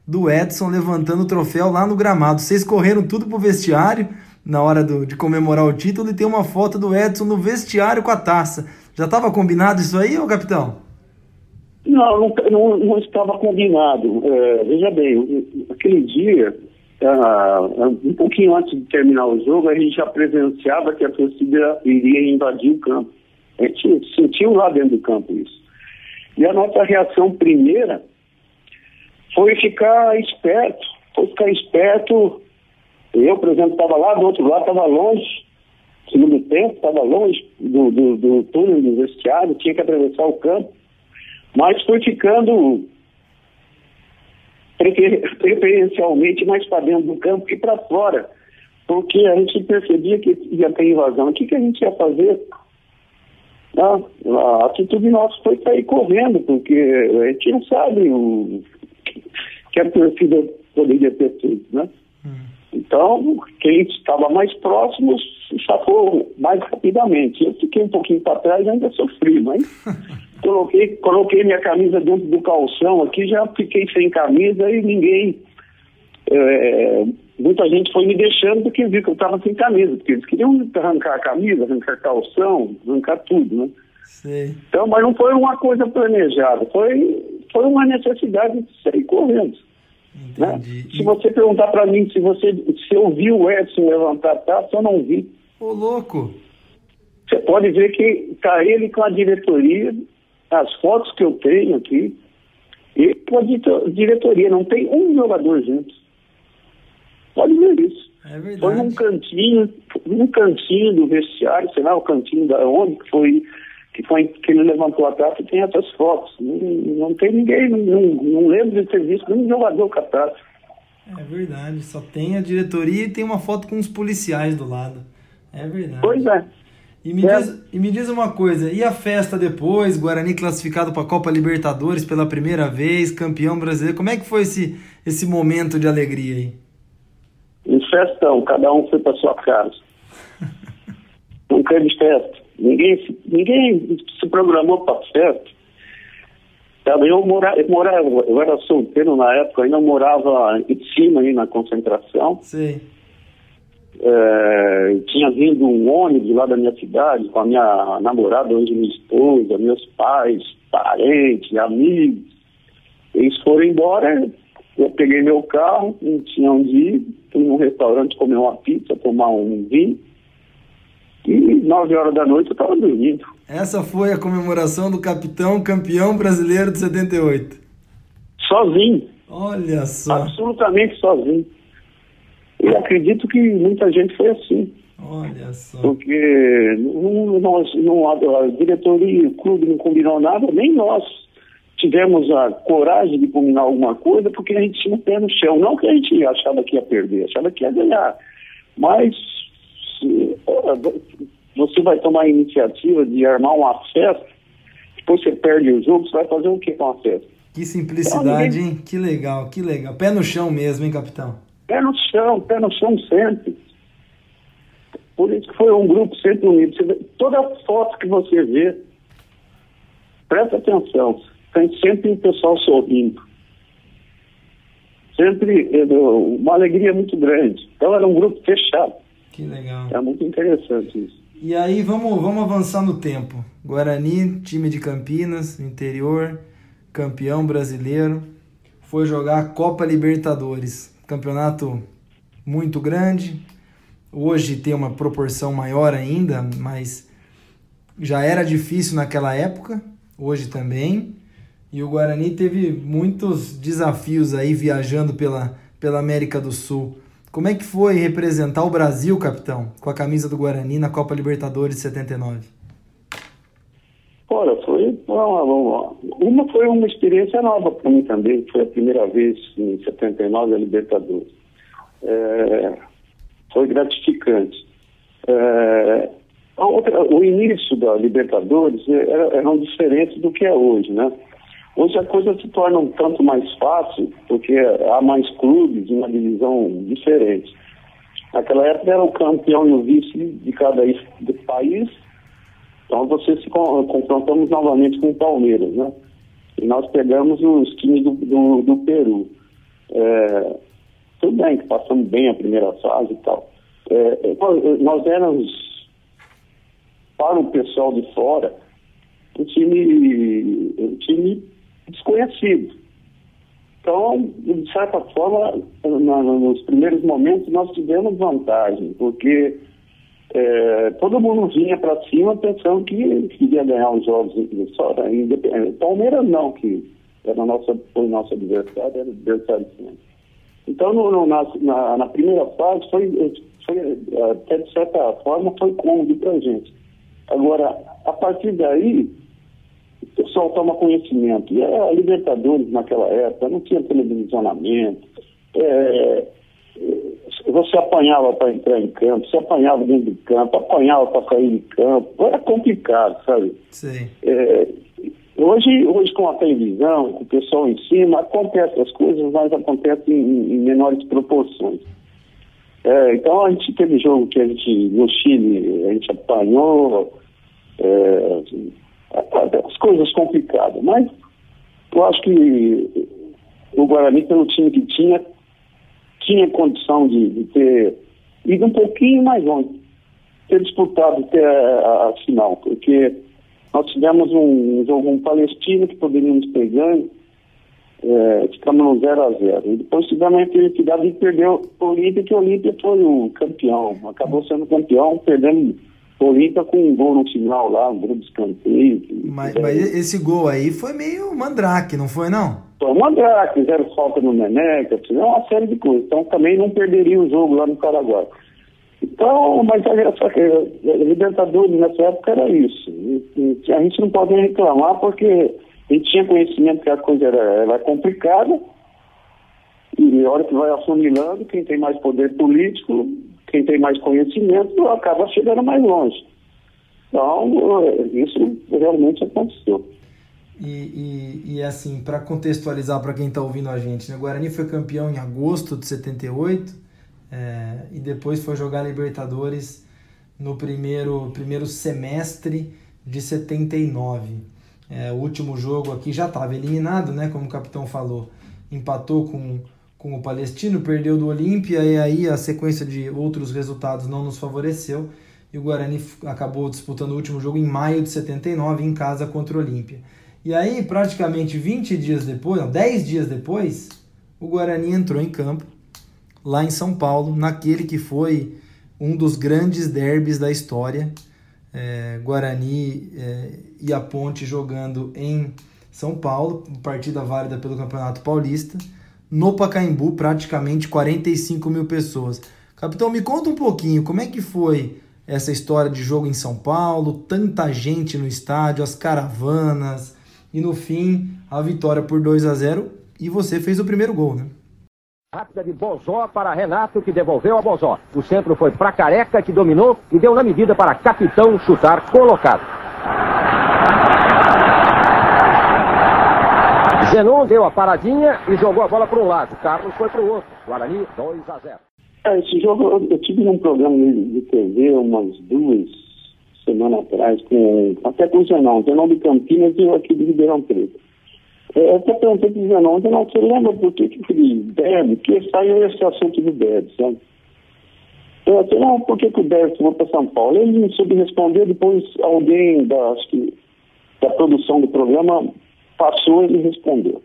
do Edson levantando o troféu lá no gramado. Vocês correram tudo pro vestiário na hora do, de comemorar o título e tem uma foto do Edson no vestiário com a taça. Já estava combinado isso aí, ô capitão? Não, não, não, não estava combinado. É, veja bem, aquele dia, uh, um pouquinho antes de terminar o jogo, a gente já presenciava que a torcida iria invadir o campo. A gente sentiu lá dentro do campo isso. E a nossa reação primeira foi ficar esperto, foi ficar esperto. Eu, por exemplo, estava lá do outro lado, estava longe, segundo tempo, estava longe do, do, do túnel do vestiário, tinha que atravessar o campo, mas foi ficando preferencialmente mais para dentro do campo que para fora, porque a gente percebia que ia ter invasão. O que, que a gente ia fazer? Ah, a atitude nossa foi sair correndo, porque a gente não sabe o que a torcida poderia ter feito, né? Hum. Então, quem estava mais próximo se safou mais rapidamente. Eu fiquei um pouquinho para trás e ainda sofri, mas (laughs) coloquei, coloquei minha camisa dentro do calção aqui, já fiquei sem camisa e ninguém. É, muita gente foi me deixando porque viu que eu estava sem camisa, porque eles queriam arrancar a camisa, arrancar calção, arrancar tudo, né? Sim. Então, mas não foi uma coisa planejada, foi, foi uma necessidade de sair correndo. Né? Se você perguntar para mim se você se eu vi o Edson levantar a taça, eu não vi. Ô, louco! Você pode ver que está ele com a diretoria, as fotos que eu tenho aqui, e com a diretoria, não tem um jogador junto. Pode ver isso. É. Foi num cantinho, num cantinho do vestiário, sei lá, o cantinho da onde que foi que foi que ele levantou a taça, tem essas fotos. Não, não tem ninguém, não, não, lembro de ter visto nenhum jogador com a taça. É verdade, só tem a diretoria e tem uma foto com os policiais do lado. É verdade. Pois é. E me, é. Diz, e me diz uma coisa, e a festa depois, Guarani classificado para a Copa Libertadores pela primeira vez, campeão brasileiro, como é que foi esse, esse momento de alegria aí? Um festão, cada um foi para sua casa. (laughs) um de festa. Ninguém, ninguém se programou para festa. Eu, morava, eu, morava, eu era solteiro na época, ainda morava em cima aí na concentração. Sim. É, tinha vindo um ônibus lá da minha cidade com a minha namorada, hoje minha esposa, meus pais, parentes, amigos. Eles foram embora, eu peguei meu carro, não tinha onde ir, fui num restaurante comer uma pizza, tomar um vinho. E nove horas da noite eu estava dormindo. Essa foi a comemoração do capitão campeão brasileiro de 78. Sozinho. Olha só. Absolutamente sozinho. E acredito que muita gente foi assim. Olha só. Porque não, nós, não, a diretoria e o clube não combinou nada, nem nós tivemos a coragem de combinar alguma coisa porque a gente tinha um pé no chão. Não que a gente achava que ia perder, achava que ia ganhar. Mas você vai tomar a iniciativa de armar uma festa, depois você perde o jogo, você vai fazer o que com a festa? Que simplicidade, hein? Que legal, que legal. Pé no chão mesmo, hein, capitão? Pé no chão, pé no chão sempre. Por isso que foi um grupo sempre unido. Vê, toda foto que você vê, presta atenção, tem sempre o pessoal sorrindo. Sempre eh, uma alegria muito grande. Então era um grupo fechado. Que legal. É muito interessante isso. E aí vamos, vamos avançar no tempo. Guarani, time de Campinas, interior, campeão brasileiro, foi jogar a Copa Libertadores. Campeonato muito grande. Hoje tem uma proporção maior ainda, mas já era difícil naquela época, hoje também. E o Guarani teve muitos desafios aí viajando pela, pela América do Sul. Como é que foi representar o Brasil, capitão, com a camisa do Guarani na Copa Libertadores de 79? Olha, foi uma, uma, foi uma experiência nova para mim também. Foi a primeira vez em 79 a Libertadores. É, foi gratificante. É, outra, o início da Libertadores era, era diferente do que é hoje, né? Hoje a coisa se torna um tanto mais fácil, porque há mais clubes, uma divisão diferente. Naquela época era o campeão e o vice de cada país, Então você se confrontamos novamente com o Palmeiras, né? E nós pegamos os times do, do, do Peru. É, tudo bem que passamos bem a primeira fase e tal. É, nós, nós éramos, para o pessoal de fora, um time, um time desconhecido. Então, de certa forma, na, nos primeiros momentos nós tivemos vantagem, porque é, todo mundo vinha para cima pensando que queria ganhar os jogos só independente. Palmeiras não, que era nossa, foi nosso adversário, era adversário. Então, no, no, na, na, na, primeira fase, foi, foi, até de certa forma, foi cômodo para a gente. Agora, a partir daí, o pessoal toma conhecimento. E a Libertadores, naquela época, não tinha televisionamento. É, você apanhava para entrar em campo, você apanhava dentro de campo, apanhava para sair de campo. Era complicado, sabe? Sim. É, hoje, hoje, com a televisão, com o pessoal em cima, acontecem as coisas, mas acontecem em, em menores proporções. É, então, a gente teve jogo que a gente, no Chile, a gente apanhou, é, as coisas complicadas. Mas eu acho que o Guarani, pelo time que tinha, tinha condição de, de ter ido um pouquinho mais longe, ter disputado até a, a, final, porque nós tivemos um, jogo um palestino que poderíamos ter ganho, é, ficamos no 0 a 0 E depois tivemos a infelicidade de perder o Olímpia, que o Olímpia foi o campeão, acabou sendo campeão, perdendo Olímpia com um gol no final lá, um gol de escanteio. Mas, mas esse gol aí foi meio mandrake, não foi não? Foi mandrake, fizeram falta no Neneca, fizeram uma série de coisas. Então também não perderia o jogo lá no Paraguai. Então, mas a, a, a Libertadores nessa época era isso. A gente não pode reclamar porque a gente tinha conhecimento que a coisa era, era complicada. E a hora que vai afunilando, quem tem mais poder político, quem tem mais conhecimento, acaba chegando mais longe. Então, isso realmente aconteceu. E, e, e assim, para contextualizar para quem está ouvindo a gente, né? o Guarani foi campeão em agosto de 78 é, e depois foi jogar Libertadores no primeiro, primeiro semestre de 79. É, o último jogo aqui já estava eliminado, né? Como o capitão falou, empatou com, com o Palestino, perdeu do Olímpia e aí a sequência de outros resultados não nos favoreceu e o Guarani acabou disputando o último jogo em maio de 79 em casa contra o Olímpia. E aí, praticamente 20 dias depois, não, 10 dias depois, o Guarani entrou em campo lá em São Paulo, naquele que foi um dos grandes derbys da história. É, Guarani é, e a Ponte jogando em São Paulo, partida válida pelo Campeonato Paulista. No Pacaembu, praticamente 45 mil pessoas. Capitão, me conta um pouquinho como é que foi essa história de jogo em São Paulo, tanta gente no estádio, as caravanas, e no fim, a vitória por 2 a 0 e você fez o primeiro gol, né? Rápida de Bozó para Renato, que devolveu a Bozó. O centro foi para Careca, que dominou e deu na medida para Capitão chutar colocado. Zenon deu a paradinha e jogou a bola para um lado. Carlos foi para o outro. Guarani 2 a 0. É, esse jogo eu, tive num programa de TV umas duas semanas atrás, com, até com o Zenon, Zenon de Campinas e eu aqui de Ribeirão Preto. É, eu até perguntei para o Zenon, Zenon, você lembra por que que eu Deb? Porque saiu esse assunto do Deb, sabe? Eu até, não, por que, que o Deb foi para São Paulo? Ele não soube responder, depois alguém da, acho que, da produção do programa passou e respondeu.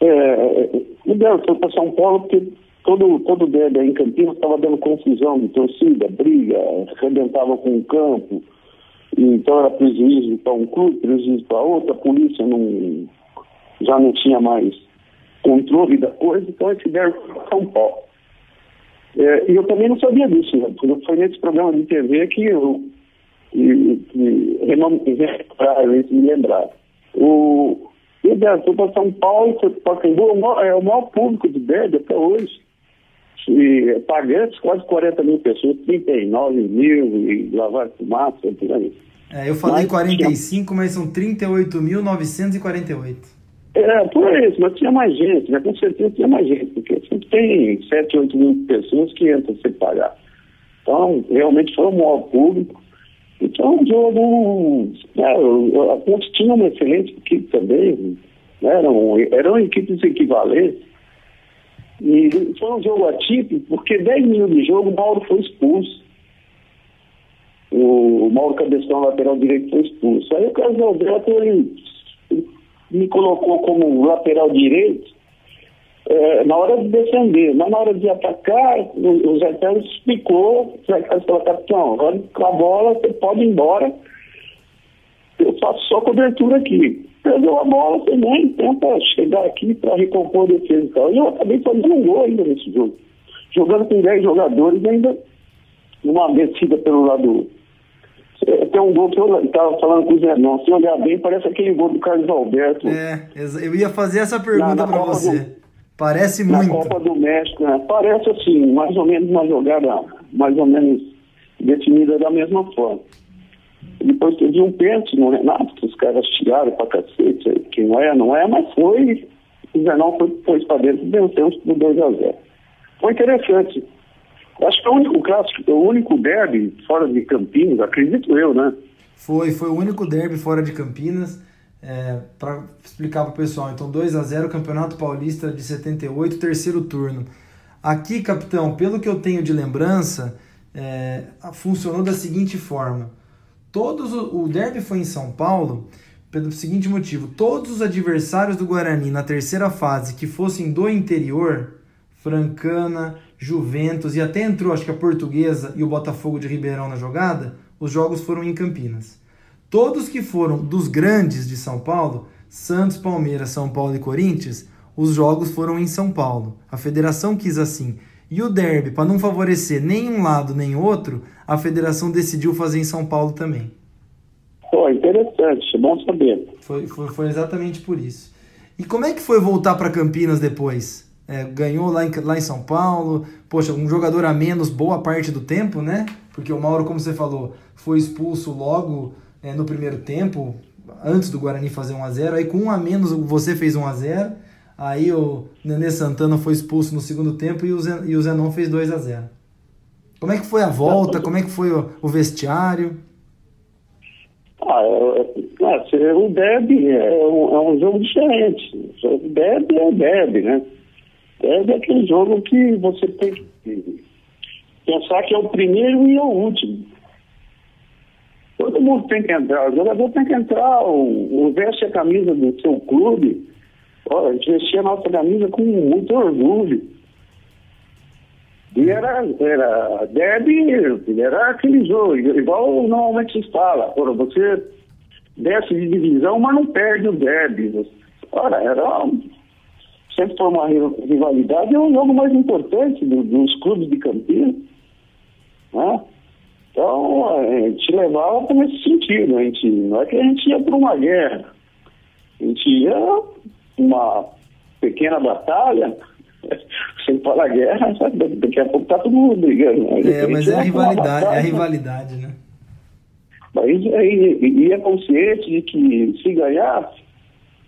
É, o Deb foi para São Paulo porque todo, todo o Deb em Campinas estava dando confusão de torcida, briga, arrebentava com o campo, então era prejuízo para um clube, prejuízo para outro, a polícia não, já não tinha mais controle da coisa, então eles tiveram para São Paulo. É, e eu também não sabia disso, né? foi nesse programa de TV que eu que, que me lembrar. O Ideia foi para São Paulo, Pacaembu, é o maior público de BED até hoje. E pagantes, quase 40 mil pessoas, 39 mil e lavar fumaça, por aí. É, eu falei mas 45, tinha... mas são 38.948. É, por isso, mas tinha mais gente, né? Com certeza tinha mais gente, porque sempre tem 7, 8 mil pessoas que entram sem pagar. Então, realmente foi um maior público. Então, o jogo. É, a Ponte tinha uma excelente equipe também, né? eram, eram equipes equivalentes. E foi um jogo atípico, porque 10 minutos de jogo o Mauro foi expulso. O, o Mauro Cabeção, lateral direito, foi expulso. Aí o Carlos Alberto ele, me colocou como lateral direito é, na hora de defender, mas na hora de atacar, o, o Zé Carlos explicou, o Carlos falou, capitão, agora com a bola você pode ir embora, eu faço só cobertura aqui. Perdeu a bola também, tenta chegar aqui para recompor a defesa e tal. E eu acabei fazendo um gol ainda nesse jogo. Jogando com 10 jogadores ainda numa descida pelo lado. É, tem um gol que eu estava falando com o Zé Não, se olhar bem, parece aquele gol do Carlos Alberto. É, eu ia fazer essa pergunta para você. Do, parece na muito. Na Copa do México, né? Parece assim, mais ou menos uma jogada mais ou menos definida da mesma forma. Depois teve um pênalti no Renato, que os caras tiraram pra cacete, que não é, não é, mas foi. O Zenão foi, foi para dentro e venceu por 2x0. Foi interessante. Acho que é o único clássico, o único derby fora de Campinas, acredito eu, né? Foi, foi o único derby fora de Campinas. É, para explicar para o pessoal, então 2 a 0 Campeonato Paulista de 78, terceiro turno. Aqui, capitão, pelo que eu tenho de lembrança, é, funcionou da seguinte forma: todos o, o derby foi em São Paulo pelo seguinte motivo: todos os adversários do Guarani na terceira fase que fossem do interior, Francana, Juventus e até entrou acho que a Portuguesa e o Botafogo de Ribeirão na jogada, os jogos foram em Campinas. Todos que foram dos grandes de São Paulo, Santos, Palmeiras, São Paulo e Corinthians, os jogos foram em São Paulo. A federação quis assim. E o derby, para não favorecer nem um lado nem outro, a federação decidiu fazer em São Paulo também. Pô, interessante, bom saber. Foi, foi, foi exatamente por isso. E como é que foi voltar para Campinas depois? É, ganhou lá em, lá em São Paulo, poxa, um jogador a menos boa parte do tempo, né? Porque o Mauro, como você falou, foi expulso logo é, no primeiro tempo, antes do Guarani fazer 1 a 0 Aí com um a menos você fez 1 a 0 Aí o Nenê Santana foi expulso no segundo tempo e o, Zen, e o Zenon fez 2 a 0 Como é que foi a volta? Como é que foi o, o vestiário? Ah, é, é, o derby é um, é um jogo diferente. O derby é derby, né? Derby é aquele jogo que você tem que pensar que é o primeiro e o último. Todo mundo tem que entrar, o jogador tem que entrar, o, veste a camisa do seu clube, Olha, a gente vestia a nossa camisa com muito orgulho. E era, era derby, era aquele jogo, igual normalmente se fala. Ora, você desce de divisão, mas não perde o derby. Ora, era sempre foi uma rivalidade, é o jogo mais importante do, dos clubes de Campinas. Né? Então, a gente levava nesse sentido. A gente, não é que a gente ia para uma guerra. A gente ia uma pequena batalha, (laughs) sem para a guerra, sabe? daqui a pouco tá todo mundo brigando. Né? É, mas é a rivalidade, batalha, é a rivalidade, né? Mas aí ia consciente de que se ganhasse,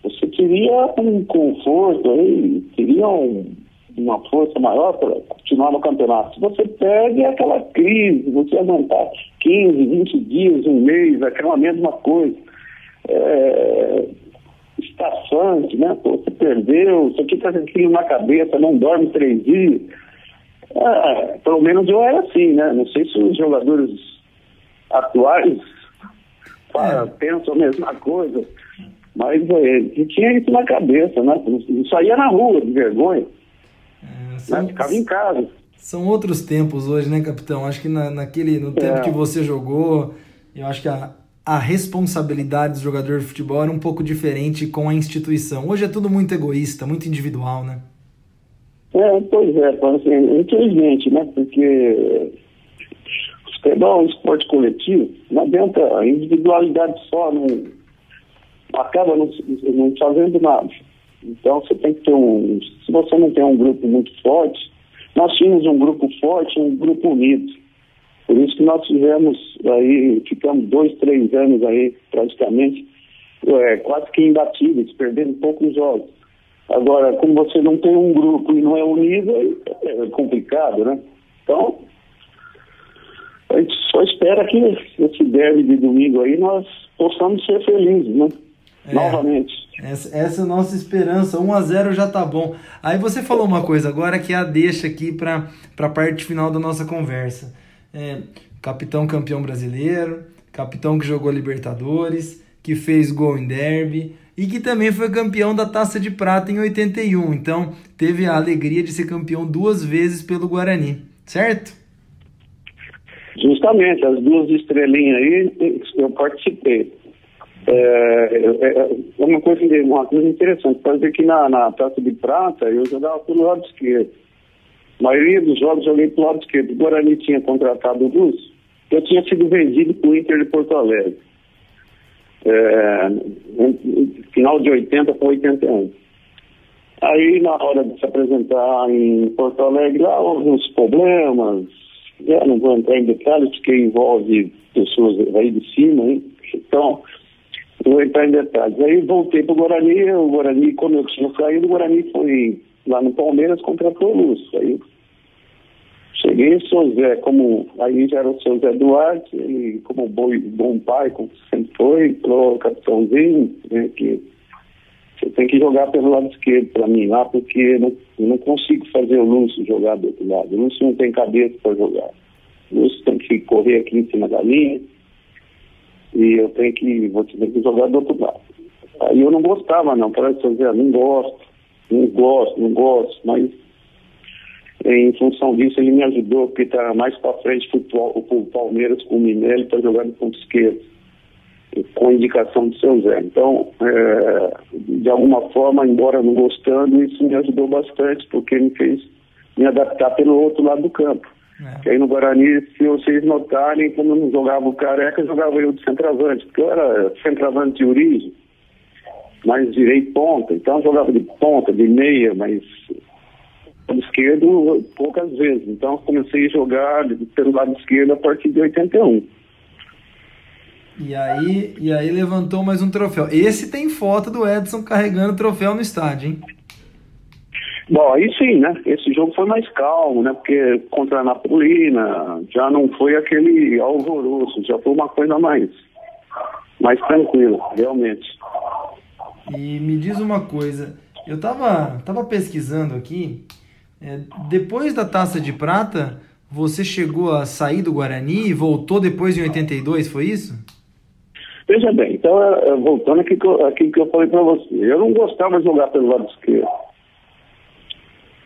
você teria um conforto aí, teria um, uma força maior para continuar no campeonato. Se você perde, é aquela crise, você aguentar 15, 20 dias, um mês, aquela mesma coisa. É, estaçante, né? Pô, você perdeu, você fica com aquilo na cabeça, não dorme três dias. Ah, pelo menos eu era assim, né? Não sei se os jogadores atuais é. pensam a mesma coisa, mas é, tinha isso na cabeça, né? Saía na rua de vergonha. É, são, né? Ficava em casa. São outros tempos hoje, né, capitão? Acho que na, naquele, no tempo é. que você jogou, eu acho que a, a responsabilidade do jogador de futebol era um pouco diferente com a instituição. Hoje é tudo muito egoísta, muito individual, né? É, pois é, assim, infelizmente, né? Porque o futebol é um esporte coletivo, não adianta a individualidade só, não, acaba não, não fazendo nada. Então você tem que ter um. Se você não tem um grupo muito forte, nós tínhamos um grupo forte, um grupo unido. Por isso que nós tivemos aí, ficamos dois, três anos aí, praticamente, é, quase que imbatíveis, perdendo poucos jogos. Agora, como você não tem um grupo e não é unido, é complicado, né? Então, a gente só espera que esse derby de domingo aí nós possamos ser felizes, né? É, Novamente. Essa, essa, é a nossa esperança. 1 a 0 já tá bom. Aí você falou uma coisa agora que é a deixa aqui para a parte final da nossa conversa. É, capitão campeão brasileiro, capitão que jogou Libertadores, que fez gol em derby e que também foi campeão da Taça de Prata em 81. Então, teve a alegria de ser campeão duas vezes pelo Guarani, certo? Justamente, as duas estrelinhas aí eu participei. É, é, é, é uma, coisa, uma coisa interessante, pode ver que na, na Taça de Prata eu jogava pelo lado esquerdo. A maioria dos jogos eu joguei pelo lado esquerdo. O Guarani tinha contratado o Lúcio, eu tinha sido vendido para o Inter de Porto Alegre. É, final de 80 para 81. Aí, na hora de se apresentar em Porto Alegre, lá houve uns problemas, é, não vou entrar em detalhes, porque envolve pessoas aí de cima, hein? então, não vou entrar em detalhes. Aí voltei para o Guarani, o Guarani, quando eu tinha saído, o Guarani foi lá no Palmeiras, contratou o Lúcio. Aí cheguei em São Zé, como aí já era o seu Zé Duarte, ele como bom, bom pai, como sempre foi, falou, capitãozinho, né, que você tem que jogar pelo lado esquerdo para mim lá, porque não, não consigo fazer o Lúcio jogar do outro lado. O Lúcio não tem cabeça para jogar. O Lúcio tem que correr aqui em cima da linha e eu tenho que, vou ter que jogar do outro lado. Aí eu não gostava não, para dizer, não gosto, não gosto, não gosto, mas em função disso ele me ajudou, porque está mais para frente o Palmeiras com o Minelli para jogar no ponto esquerdo com indicação do seu Zé. Então, é, de alguma forma, embora não gostando, isso me ajudou bastante, porque me fez me adaptar pelo outro lado do campo. É. Que aí no Guarani, se vocês notarem, quando eu não jogava o careca, jogava eu de centroavante, porque eu era centroavante de origem, mas direito ponta, então eu jogava de ponta, de meia, mas esquerdo poucas vezes. Então comecei a jogar pelo lado esquerdo a partir de 81. E aí, e aí levantou mais um troféu. Esse tem foto do Edson carregando o troféu no estádio, hein? Bom, aí sim, né? Esse jogo foi mais calmo, né? Porque contra a Napolina já não foi aquele alvoroço, já foi uma coisa mais, mais tranquila, realmente. E me diz uma coisa, eu tava, tava pesquisando aqui, é, depois da taça de prata, você chegou a sair do Guarani e voltou depois em 82, foi isso? Veja bem, então, é, é, voltando aqui aqui que eu falei para você, eu não gostava de jogar pelo lado esquerdo.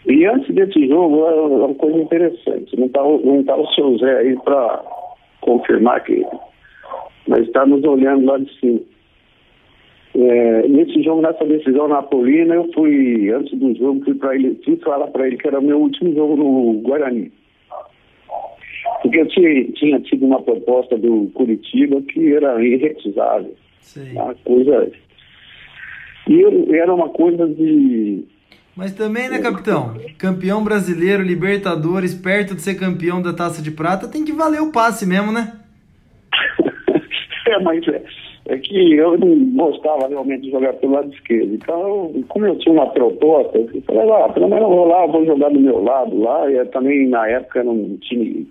E antes desse jogo, era uma coisa interessante. Não estava não tá o seu Zé aí para confirmar que. Mas está nos olhando lá de cima. É, nesse jogo, nessa decisão napolina, eu fui, antes do jogo, fui para ele, fui falar para ele que era meu último jogo no Guarani. Porque eu tinha, tinha tido uma proposta do Curitiba que era irrecusável. Uma coisa. E eu, era uma coisa de. Mas também, né, capitão? Campeão brasileiro, Libertadores, perto de ser campeão da Taça de Prata, tem que valer o passe mesmo, né? (laughs) é, mas é, é, que eu não gostava realmente de jogar pelo lado esquerdo. Então, como eu tinha uma proposta, eu falei, ah, pelo menos eu vou lá, vou jogar do meu lado lá. E também, na época, era um time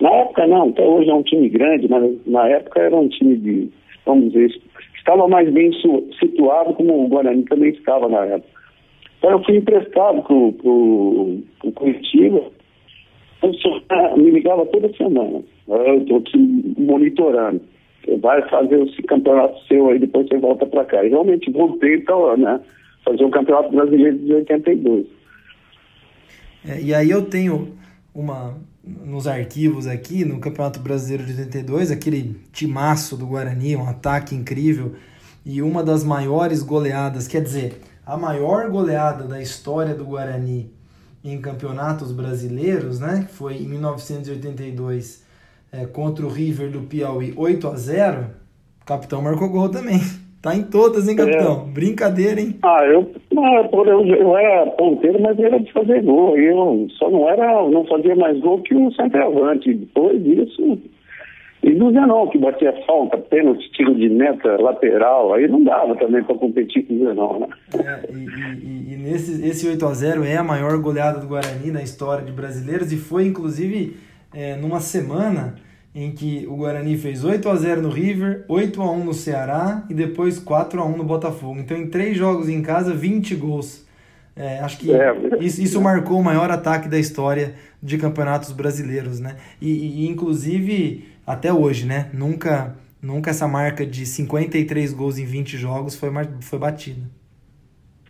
na época não, até hoje é um time grande, mas na época era um time de, vamos dizer, estava mais bem situado como o Guarani também estava na época. Então eu fui emprestado para o Curitiba, me ligava toda semana, eu estou aqui monitorando. Você vai fazer esse campeonato seu aí, depois você volta para cá. E realmente voltei para né, fazer o Campeonato Brasileiro de 82. É, e aí eu tenho uma nos arquivos aqui no Campeonato Brasileiro de 82, aquele timaço do Guarani, um ataque incrível e uma das maiores goleadas, quer dizer, a maior goleada da história do Guarani em campeonatos brasileiros, né? Foi em 1982 é, contra o River do Piauí 8 a 0 O capitão marcou gol também. (laughs) Tá em todas, hein, capitão? É. Brincadeira, hein? Ah, eu, não, eu, eu era ponteiro, mas era de fazer gol. Eu só não era, não fazia mais gol que o centroavante. Depois disso, e do Zenon, que batia falta, pênalti, tiro de meta, lateral, aí não dava também para competir com o Zenon, né? É, e, e, e, nesse esse 8x0 é a maior goleada do Guarani na história de brasileiros e foi, inclusive, é, numa semana em que o Guarani fez 8 a 0 no River, 8 a 1 no Ceará e depois 4 a 1 no Botafogo. Então, em três jogos em casa, 20 gols. É, acho que É, isso, isso marcou o maior ataque da história de campeonatos brasileiros, né? E, e, inclusive até hoje, né? Nunca, nunca essa marca de 53 gols em 20 jogos foi, foi batida.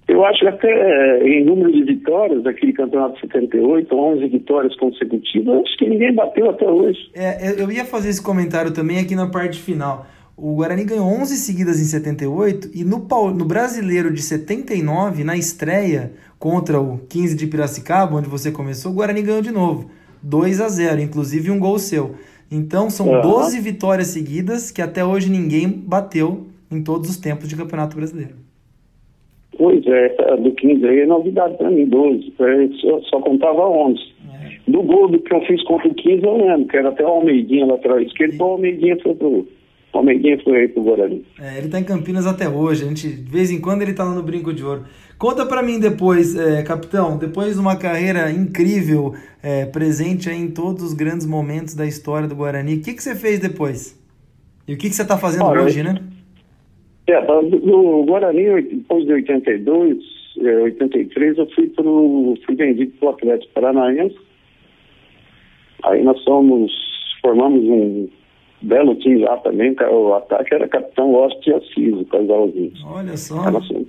Eu acho que até é, em número de vitórias, aquele campeonato de 78, 11 vitórias consecutivas, acho que ninguém bateu até hoje. É, eu- ia fazer esse comentário também aqui na parte final. O Guarani ganhou 11 seguidas em 78 e no, no Brasileiro de 79, na estreia contra o 15 de Piracicaba, onde você começou, o Guarani ganhou de novo. 2 a 0, inclusive um gol seu. Então são Aham. 12 vitórias seguidas que até hoje ninguém bateu em todos os tempos de Campeonato Brasileiro. Pois é, essa do 15 aí é novidade para mim, 12. É, Só, contava 11. Do gol que eu fiz contra o 15 eu lembro, que era até o Almeidinha lateral esquerdo, então o Almeidinha foi pro. Almeidinha foi aí pro Guarani. É, ele tá em Campinas até hoje. A gente, de vez em quando ele tá lá no Brinco de Ouro. Conta pra mim depois, é, capitão, depois de uma carreira incrível, é, presente em todos os grandes momentos da história do Guarani, o que, que você fez depois? E o que, que você tá fazendo Olha, hoje, né? É, tá, no Guarani, depois de 82, é, 83, eu fui pro. fui vendido pro Atlético Paranaense. Aí nós somos. formamos um belo time lá também, o ataque era Capitão Oste e Assis, o casalzinho. Olha só. Nós somos,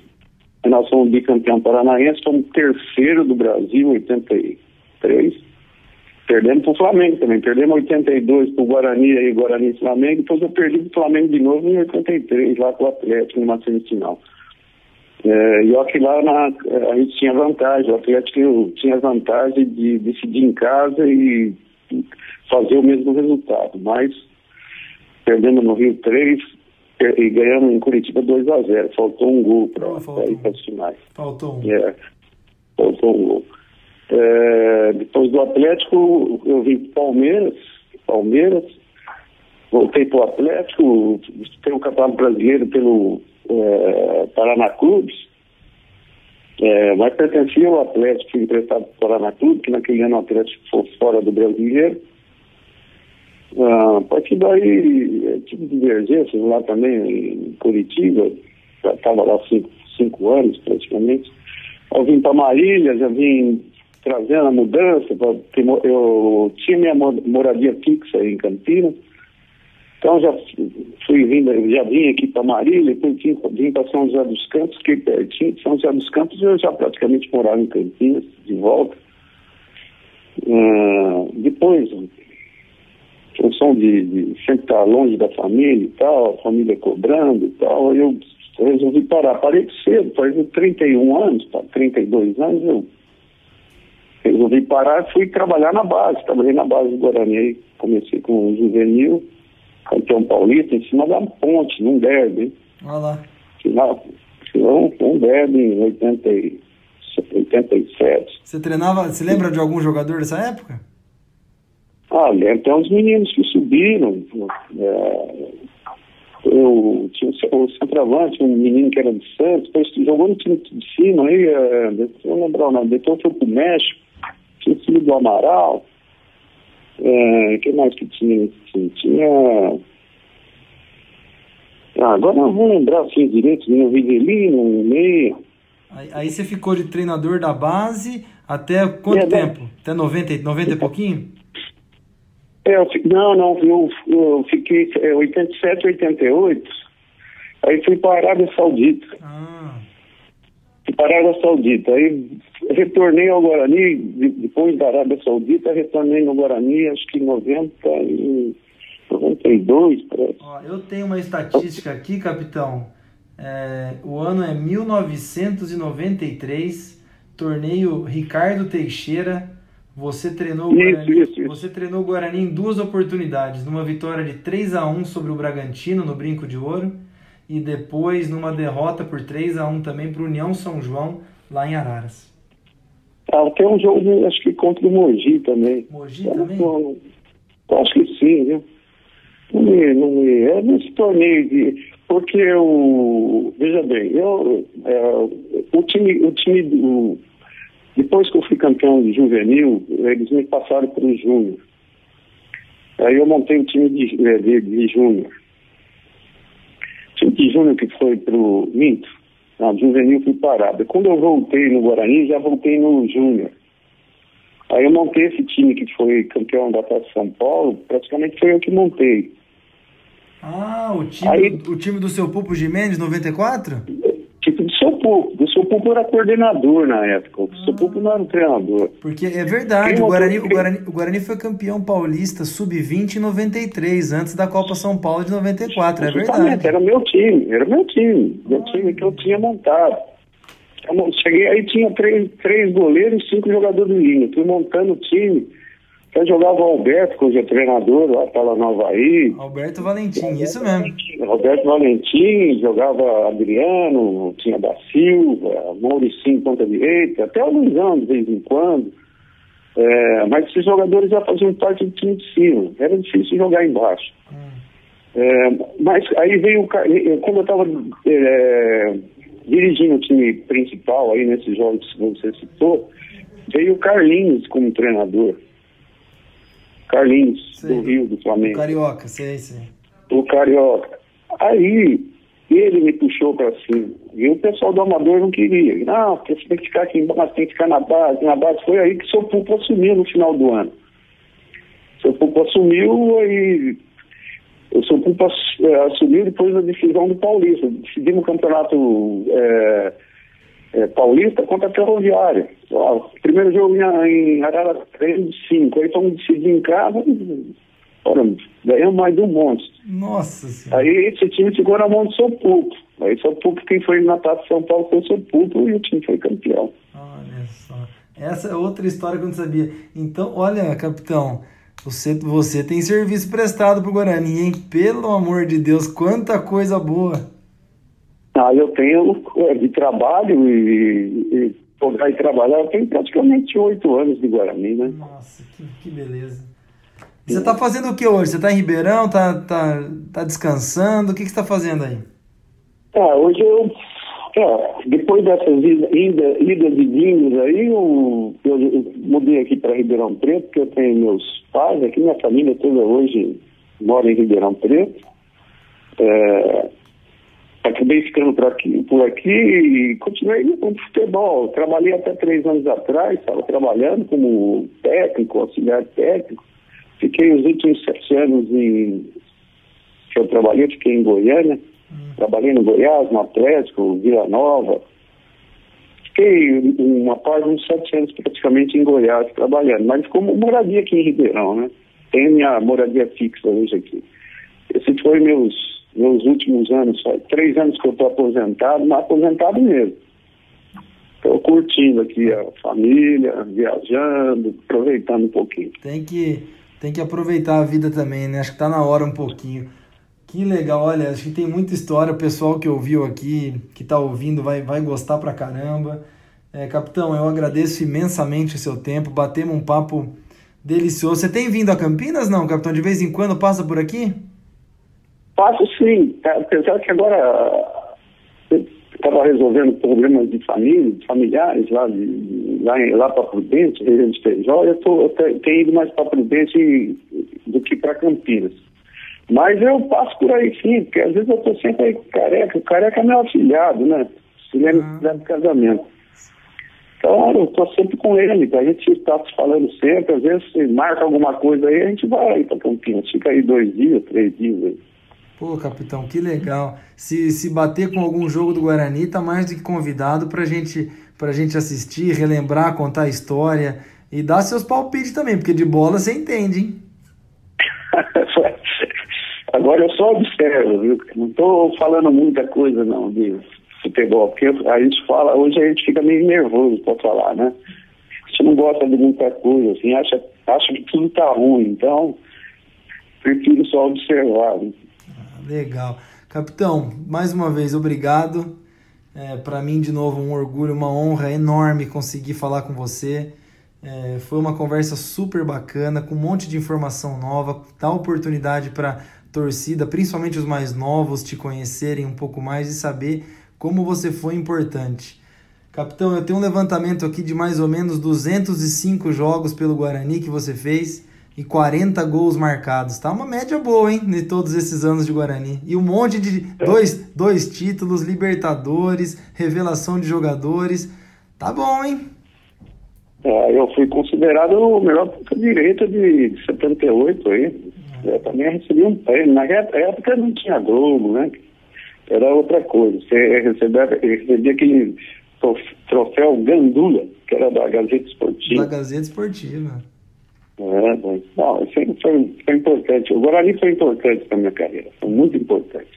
nós somos bicampeão paranaense, fomos terceiro do Brasil, 83. Perdemos pro Flamengo também. Perdemos 82 pro Guarani aí, Guarani e Flamengo. Depois eu perdi pro Flamengo de novo em 83, lá com o Atlético, numa semifinal. É, e ó que lá na, a gente tinha vantagem, o Atlético tinha vantagem de decidir em casa e fazer o mesmo resultado. Mas perdemos no Rio 3 e ganhamos em Curitiba 2 a 0 Faltou um gol para ir para as finais. Faltou um. É, faltou um gol. É, depois do Atlético, eu vim para Palmeiras, Palmeiras, voltei para o Atlético, tem o Campeonato Brasileiro pelo é, Paraná Clubes, é, mas pertencia ao Atlético, fui emprestado para o Paraná Clube, que naquele ano o Atlético foi fora do Brasileiro. Ah, a partir daí, é, tive divergências lá também em Curitiba, já estava lá cinco, cinco anos praticamente. Eu vim para Marília, já vim trazendo a mudança, pra, eu tinha minha mo- moradia fixa em Campinas, então já fui vindo, já vim aqui para Marília, depois vim, para São José dos Campos, que pertinho de São José dos Campos eu já praticamente morava em Campinas, de volta. Ah, depois, função de, de sempre estar longe da família e tal, a família cobrando e tal, eu resolvi parar. Parei cedo, faz 31 anos, tá, 32 anos, eu resolvi parar e fui trabalhar na base. Trabalhei na base do Guarani. Aí Comecei com o juvenil, campeão paulista, em cima da ponte, num derby. Olha lá. Final, final, um derby em 80, e- 87. Você treinava, você lembra de algum jogador dessa época? Ah, lembro, tem uns meninos que subiram. É, eu tinha o centroavante, um menino que era de Santos, depois jogou no time de cima aí, é, eu lembrar o nome, depois foi pro México, tinha sido do Amaral. É, que mais que tinha? Tinha. Ah, agora não vou lembrar assim direito, tinha o Rivelino, o Meia. Aí, aí você ficou de treinador da base até quanto É, tempo? Até 90, e- 90 e pouquinho? É, eu não, não, eu, eu fiquei é, 87, 88, aí fui para a Arábia Saudita. Ah, Fui para a Arábia Saudita. Aí retornei ao Guarani, de- depois da Arábia Saudita, retornei no Guarani, acho que em 90 e 92, parece. ó, eu tenho uma estatística aqui, capitão. É, o ano é 1993, torneio Ricardo Teixeira. Você treinou Isso, Guarani, isso, isso. você treinou o Guarani em duas oportunidades, numa vitória de 3 a 1 sobre o Bragantino no Brinco de Ouro e depois numa derrota por 3 a 1 também para o União São João lá em Araras. Ah, tem um jogo, acho que contra o Mogi também. Mogi Eu também? não- eu acho que sim, viu? Não me, não me, é nesse torneio de. Porque eu. Veja bem, eu, é, o time. O time do, depois que eu fui campeão de juvenil, eles me passaram para o Júnior. Aí eu montei um time de, de, de júnior. Time de júnior que foi pro Minto, na juvenil fui parado. Quando eu voltei no Guarani, já voltei no júnior. Aí eu montei esse time que foi campeão da Taça São Paulo, praticamente foi eu que montei. Ah, o time, Aí- o time do seu Pupo Gimenez, 94? Tipo do seu Pupo. O seu Pupo era coordenador na época. O seu Pupo não era um treinador. Porque é verdade, Quem o Guarani, o, Guarani, o Guarani foi campeão paulista sub-20 em 93, antes da Copa São Paulo de 94, é Justamente, verdade. era meu time, era meu time, meu time que eu tinha montado. Eu mo- cheguei aí tinha três, três goleiros e cinco jogadores de linha. Fui montando o time. Eu jogava o Alberto, que hoje é treinador lá para no Havaí. Alberto Valentim, isso mesmo. Roberto Valentim, jogava Adriano, tinha da Silva, Mauricinho ponta direita, até o Luizão de vez em quando. É, mas esses jogadores já faziam parte do time de cima. Era difícil jogar embaixo. É, mas aí veio como eu estava dirigindo o time principal aí nesses jogos que você citou, veio o Carlinhos como treinador. Carlinhos, Sei. do Rio, do O Flamengo Carioca, sei, sei. o Carioca. Aí ele me puxou para cima. E o pessoal do Amador não queria. Não, porque você tem que ficar aqui embaixo, tem que ficar na base, na base. Foi aí que o seu Pupo assumiu no final do ano. O seu Pupo assumiu e o seu Pupo eh, assumiu depois da decisão do Paulista. Decidimos o campeonato eh, eh, paulista contra a Ferroviária. Ó, primeiro jogo em, em Arara 3 de 5. Aí fomos decidir em casa. Ora, ganhamos mais um monte. Nossa senhora. Aí esse time ficou na mão do seu Pupo. Aí seu Pupo, quem foi na Taça São Paulo foi o seu Pupo e o time foi campeão. Olha só. Essa é outra história que eu não sabia. Então, olha, capitão, você, você tem serviço prestado pro Guarani, hein? Pelo amor de Deus, quanta coisa boa. Ah, eu tenho é, de trabalho e, e jogar e trabalhar, eu tenho praticamente oito anos de Guarani, né? Nossa, que, que beleza. E você tá fazendo o que hoje? Você tá em Ribeirão? Tá, tá, tá descansando? O que, que você tá fazendo aí? Ah, hoje eu, é, depois dessas ida- ida- idas e vindas aí, eu, eu, eu mudei aqui para Ribeirão Preto, porque eu tenho meus pais aqui, minha família toda hoje mora em Ribeirão Preto. É, acabei ficando por aqui, por aqui e continuei no futebol. Trabalhei até três anos atrás, estava trabalhando como técnico, auxiliar técnico. Fiquei os últimos sete anos em, que eu trabalhei, fiquei em Goiânia. Trabalhei no Goiás, no Atlético, Vila Nova. Fiquei uma parte uns sete anos praticamente em Goiás trabalhando, mas como moradia aqui em Ribeirão, né? Tenho minha moradia fixa hoje aqui. Esse foi meus, meus últimos anos, só três anos que eu estou aposentado, mas aposentado mesmo. Estou curtindo aqui a família, viajando, aproveitando um pouquinho. Tem que, tem que aproveitar a vida também, né? Acho que tá na hora um pouquinho. Que legal, olha, acho que tem muita história. O pessoal que ouviu aqui, que tá ouvindo, vai, vai gostar pra caramba. É, capitão, eu agradeço imensamente o seu tempo. Batemos um papo delicioso. Você tem vindo a Campinas, não, capitão? De vez em quando passa por aqui? Faço sim, tá? apesar que agora estava resolvendo problemas de família, familiares lá, de, lá, lá para Prudente, região de Feijó, eu, tô, eu te- tenho ido mais para Prudente do que para Campinas. Mas eu passo por aí sim, porque às vezes eu estou sempre aí com o careca, o careca é meu afilhado, né? Ele é Ah. meu do casamento. Então eu estou sempre com ele, a gente está se falando sempre, às vezes se marca alguma coisa aí, a gente vai para Campinas, fica aí dois dias, três dias aí. Pô, capitão, que legal. Se, se bater com algum jogo do Guarani, tá mais do que convidado pra gente, pra gente assistir, relembrar, contar a história e dar seus palpites também, porque de bola você entende, hein? (laughs) Agora eu só observo, viu? Não estou falando muita coisa não de futebol, porque a gente fala, hoje a gente fica meio nervoso para falar, né? A gente não gosta de muita coisa, assim, acha, acha que tudo tá ruim, então prefiro só observar. né? Legal. Capitão, mais uma vez, obrigado. É, para mim, de novo, um orgulho, uma honra enorme conseguir falar com você. É, foi uma conversa super bacana, com um monte de informação nova, dá oportunidade para torcida, principalmente os mais novos, te conhecerem um pouco mais e saber como você foi importante. Capitão, eu tenho um levantamento aqui de mais ou menos 205 jogos pelo Guarani que você fez. E 40 gols marcados. Tá uma média boa, hein? De todos esses anos de Guarani. E um monte de dois, dois títulos, Libertadores, revelação de jogadores. Tá bom, hein? É, eu fui considerado o melhor ponta direita de, de 78 aí. Eu também recebi um prêmio. Na época não tinha Globo, né? Era outra coisa. Você recebia, recebia aquele troféu Gandula, que era da Gazeta Esportiva. Da Gazeta Esportiva. É, mas, não, sempre foi, foi importante. O Guarani foi importante na minha carreira, foi muito importante.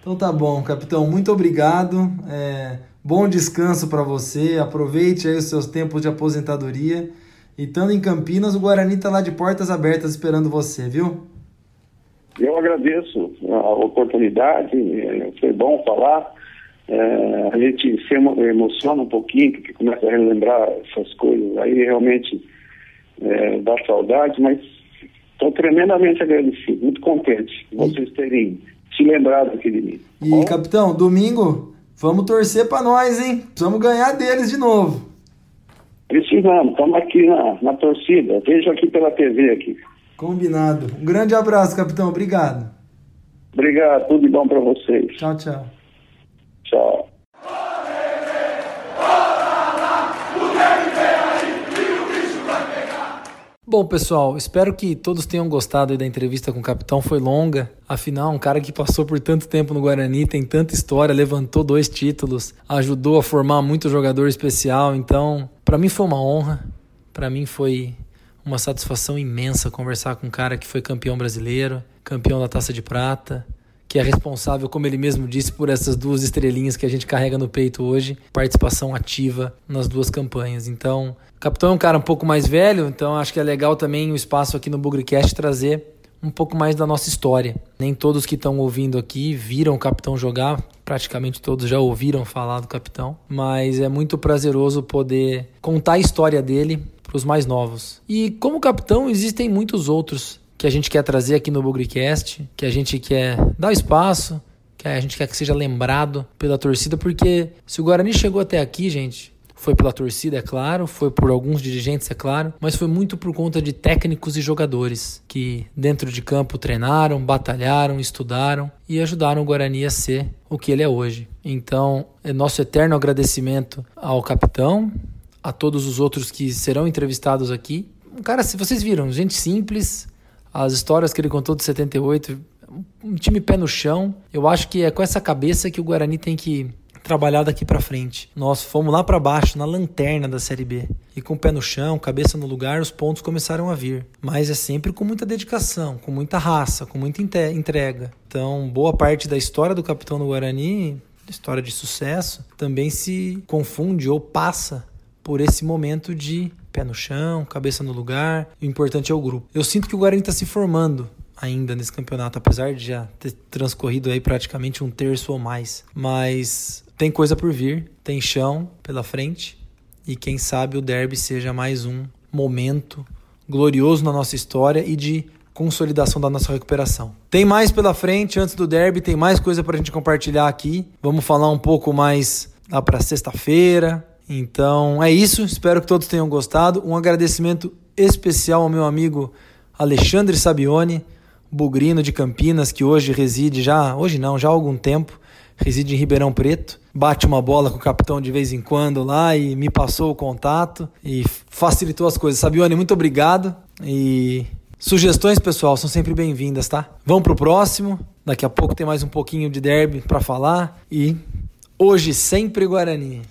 Então tá bom, capitão, muito obrigado. É, bom descanso para você. Aproveite aí os seus tempos de aposentadoria. E estando em Campinas, o Guarani está lá de portas abertas esperando você, viu? Eu agradeço a oportunidade, é, foi bom falar. É, a gente se emociona um pouquinho, porque começa a relembrar essas coisas. Aí realmente é, dá saudade, mas estou tremendamente agradecido, muito contente de vocês terem se lembrado aqui de mim. E, bom? capitão, domingo, vamos torcer para nós, hein? Precisamos ganhar deles de novo. Precisamos, estamos aqui na, na torcida. Vejo aqui pela TV aqui. Combinado. Um grande abraço, capitão. Obrigado. Obrigado, tudo de bom para vocês. Tchau, tchau. Tchau. Bom, pessoal, espero que todos tenham gostado da entrevista com o capitão. Foi longa, afinal, um cara que passou por tanto tempo no Guarani, tem tanta história, levantou dois títulos, ajudou a formar muito jogador especial. Então, para mim foi uma honra, para mim foi uma satisfação imensa conversar com um cara que foi campeão brasileiro, campeão da Taça de Prata, que é responsável, como ele mesmo disse, por essas duas estrelinhas que a gente carrega no peito hoje, participação ativa nas duas campanhas. Então, o capitão é um cara um pouco mais velho, então acho que é legal também o espaço aqui no Bugrecast trazer um pouco mais da nossa história. Nem todos que estão ouvindo aqui viram o capitão jogar, praticamente todos já ouviram falar do capitão, mas é muito prazeroso poder contar a história dele para os mais novos. E como capitão, existem muitos outros que a gente quer trazer aqui no Bugrecast, que a gente quer dar espaço, que a gente quer que seja lembrado pela torcida, porque se o Guarani chegou até aqui, gente, foi pela torcida, é claro, foi por alguns dirigentes, é claro, mas foi muito por conta de técnicos e jogadores que dentro de campo treinaram, batalharam, estudaram e ajudaram o Guarani a ser o que ele é hoje. Então, é nosso eterno agradecimento ao capitão, a todos os outros que serão entrevistados aqui. Cara, se vocês viram, gente simples, as histórias que ele contou de 78, um time pé no chão. Eu acho que é com essa cabeça que o Guarani tem que trabalhar daqui para frente. Nós fomos lá para baixo, na lanterna da Série B. E com o pé no chão, cabeça no lugar, os pontos começaram a vir. Mas é sempre com muita dedicação, com muita raça, com muita entrega. Então, boa parte da história do capitão do Guarani, história de sucesso, também se confunde ou passa por esse momento de pé no chão, cabeça no lugar. O importante é o grupo. Eu sinto que o Guarani está se formando ainda nesse campeonato, apesar de já ter transcorrido aí praticamente um terço ou mais. Mas tem coisa por vir, tem chão pela frente e quem sabe o derby seja mais um momento glorioso na nossa história e de consolidação da nossa recuperação. Tem mais pela frente antes do derby, tem mais coisa para a gente compartilhar aqui. Vamos falar um pouco mais lá para sexta-feira, então é isso, espero que todos tenham gostado. Um agradecimento especial ao meu amigo Alexandre Sabione, bugrino de Campinas, que hoje reside já, hoje não, já há algum tempo, reside em Ribeirão Preto. Bate uma bola com o capitão de vez em quando lá e me passou o contato e facilitou as coisas. Sabione, muito obrigado e sugestões, pessoal, são sempre bem-vindas, tá? Vamos pro próximo. Daqui a pouco tem mais um pouquinho de derby para falar e hoje sempre Guarani.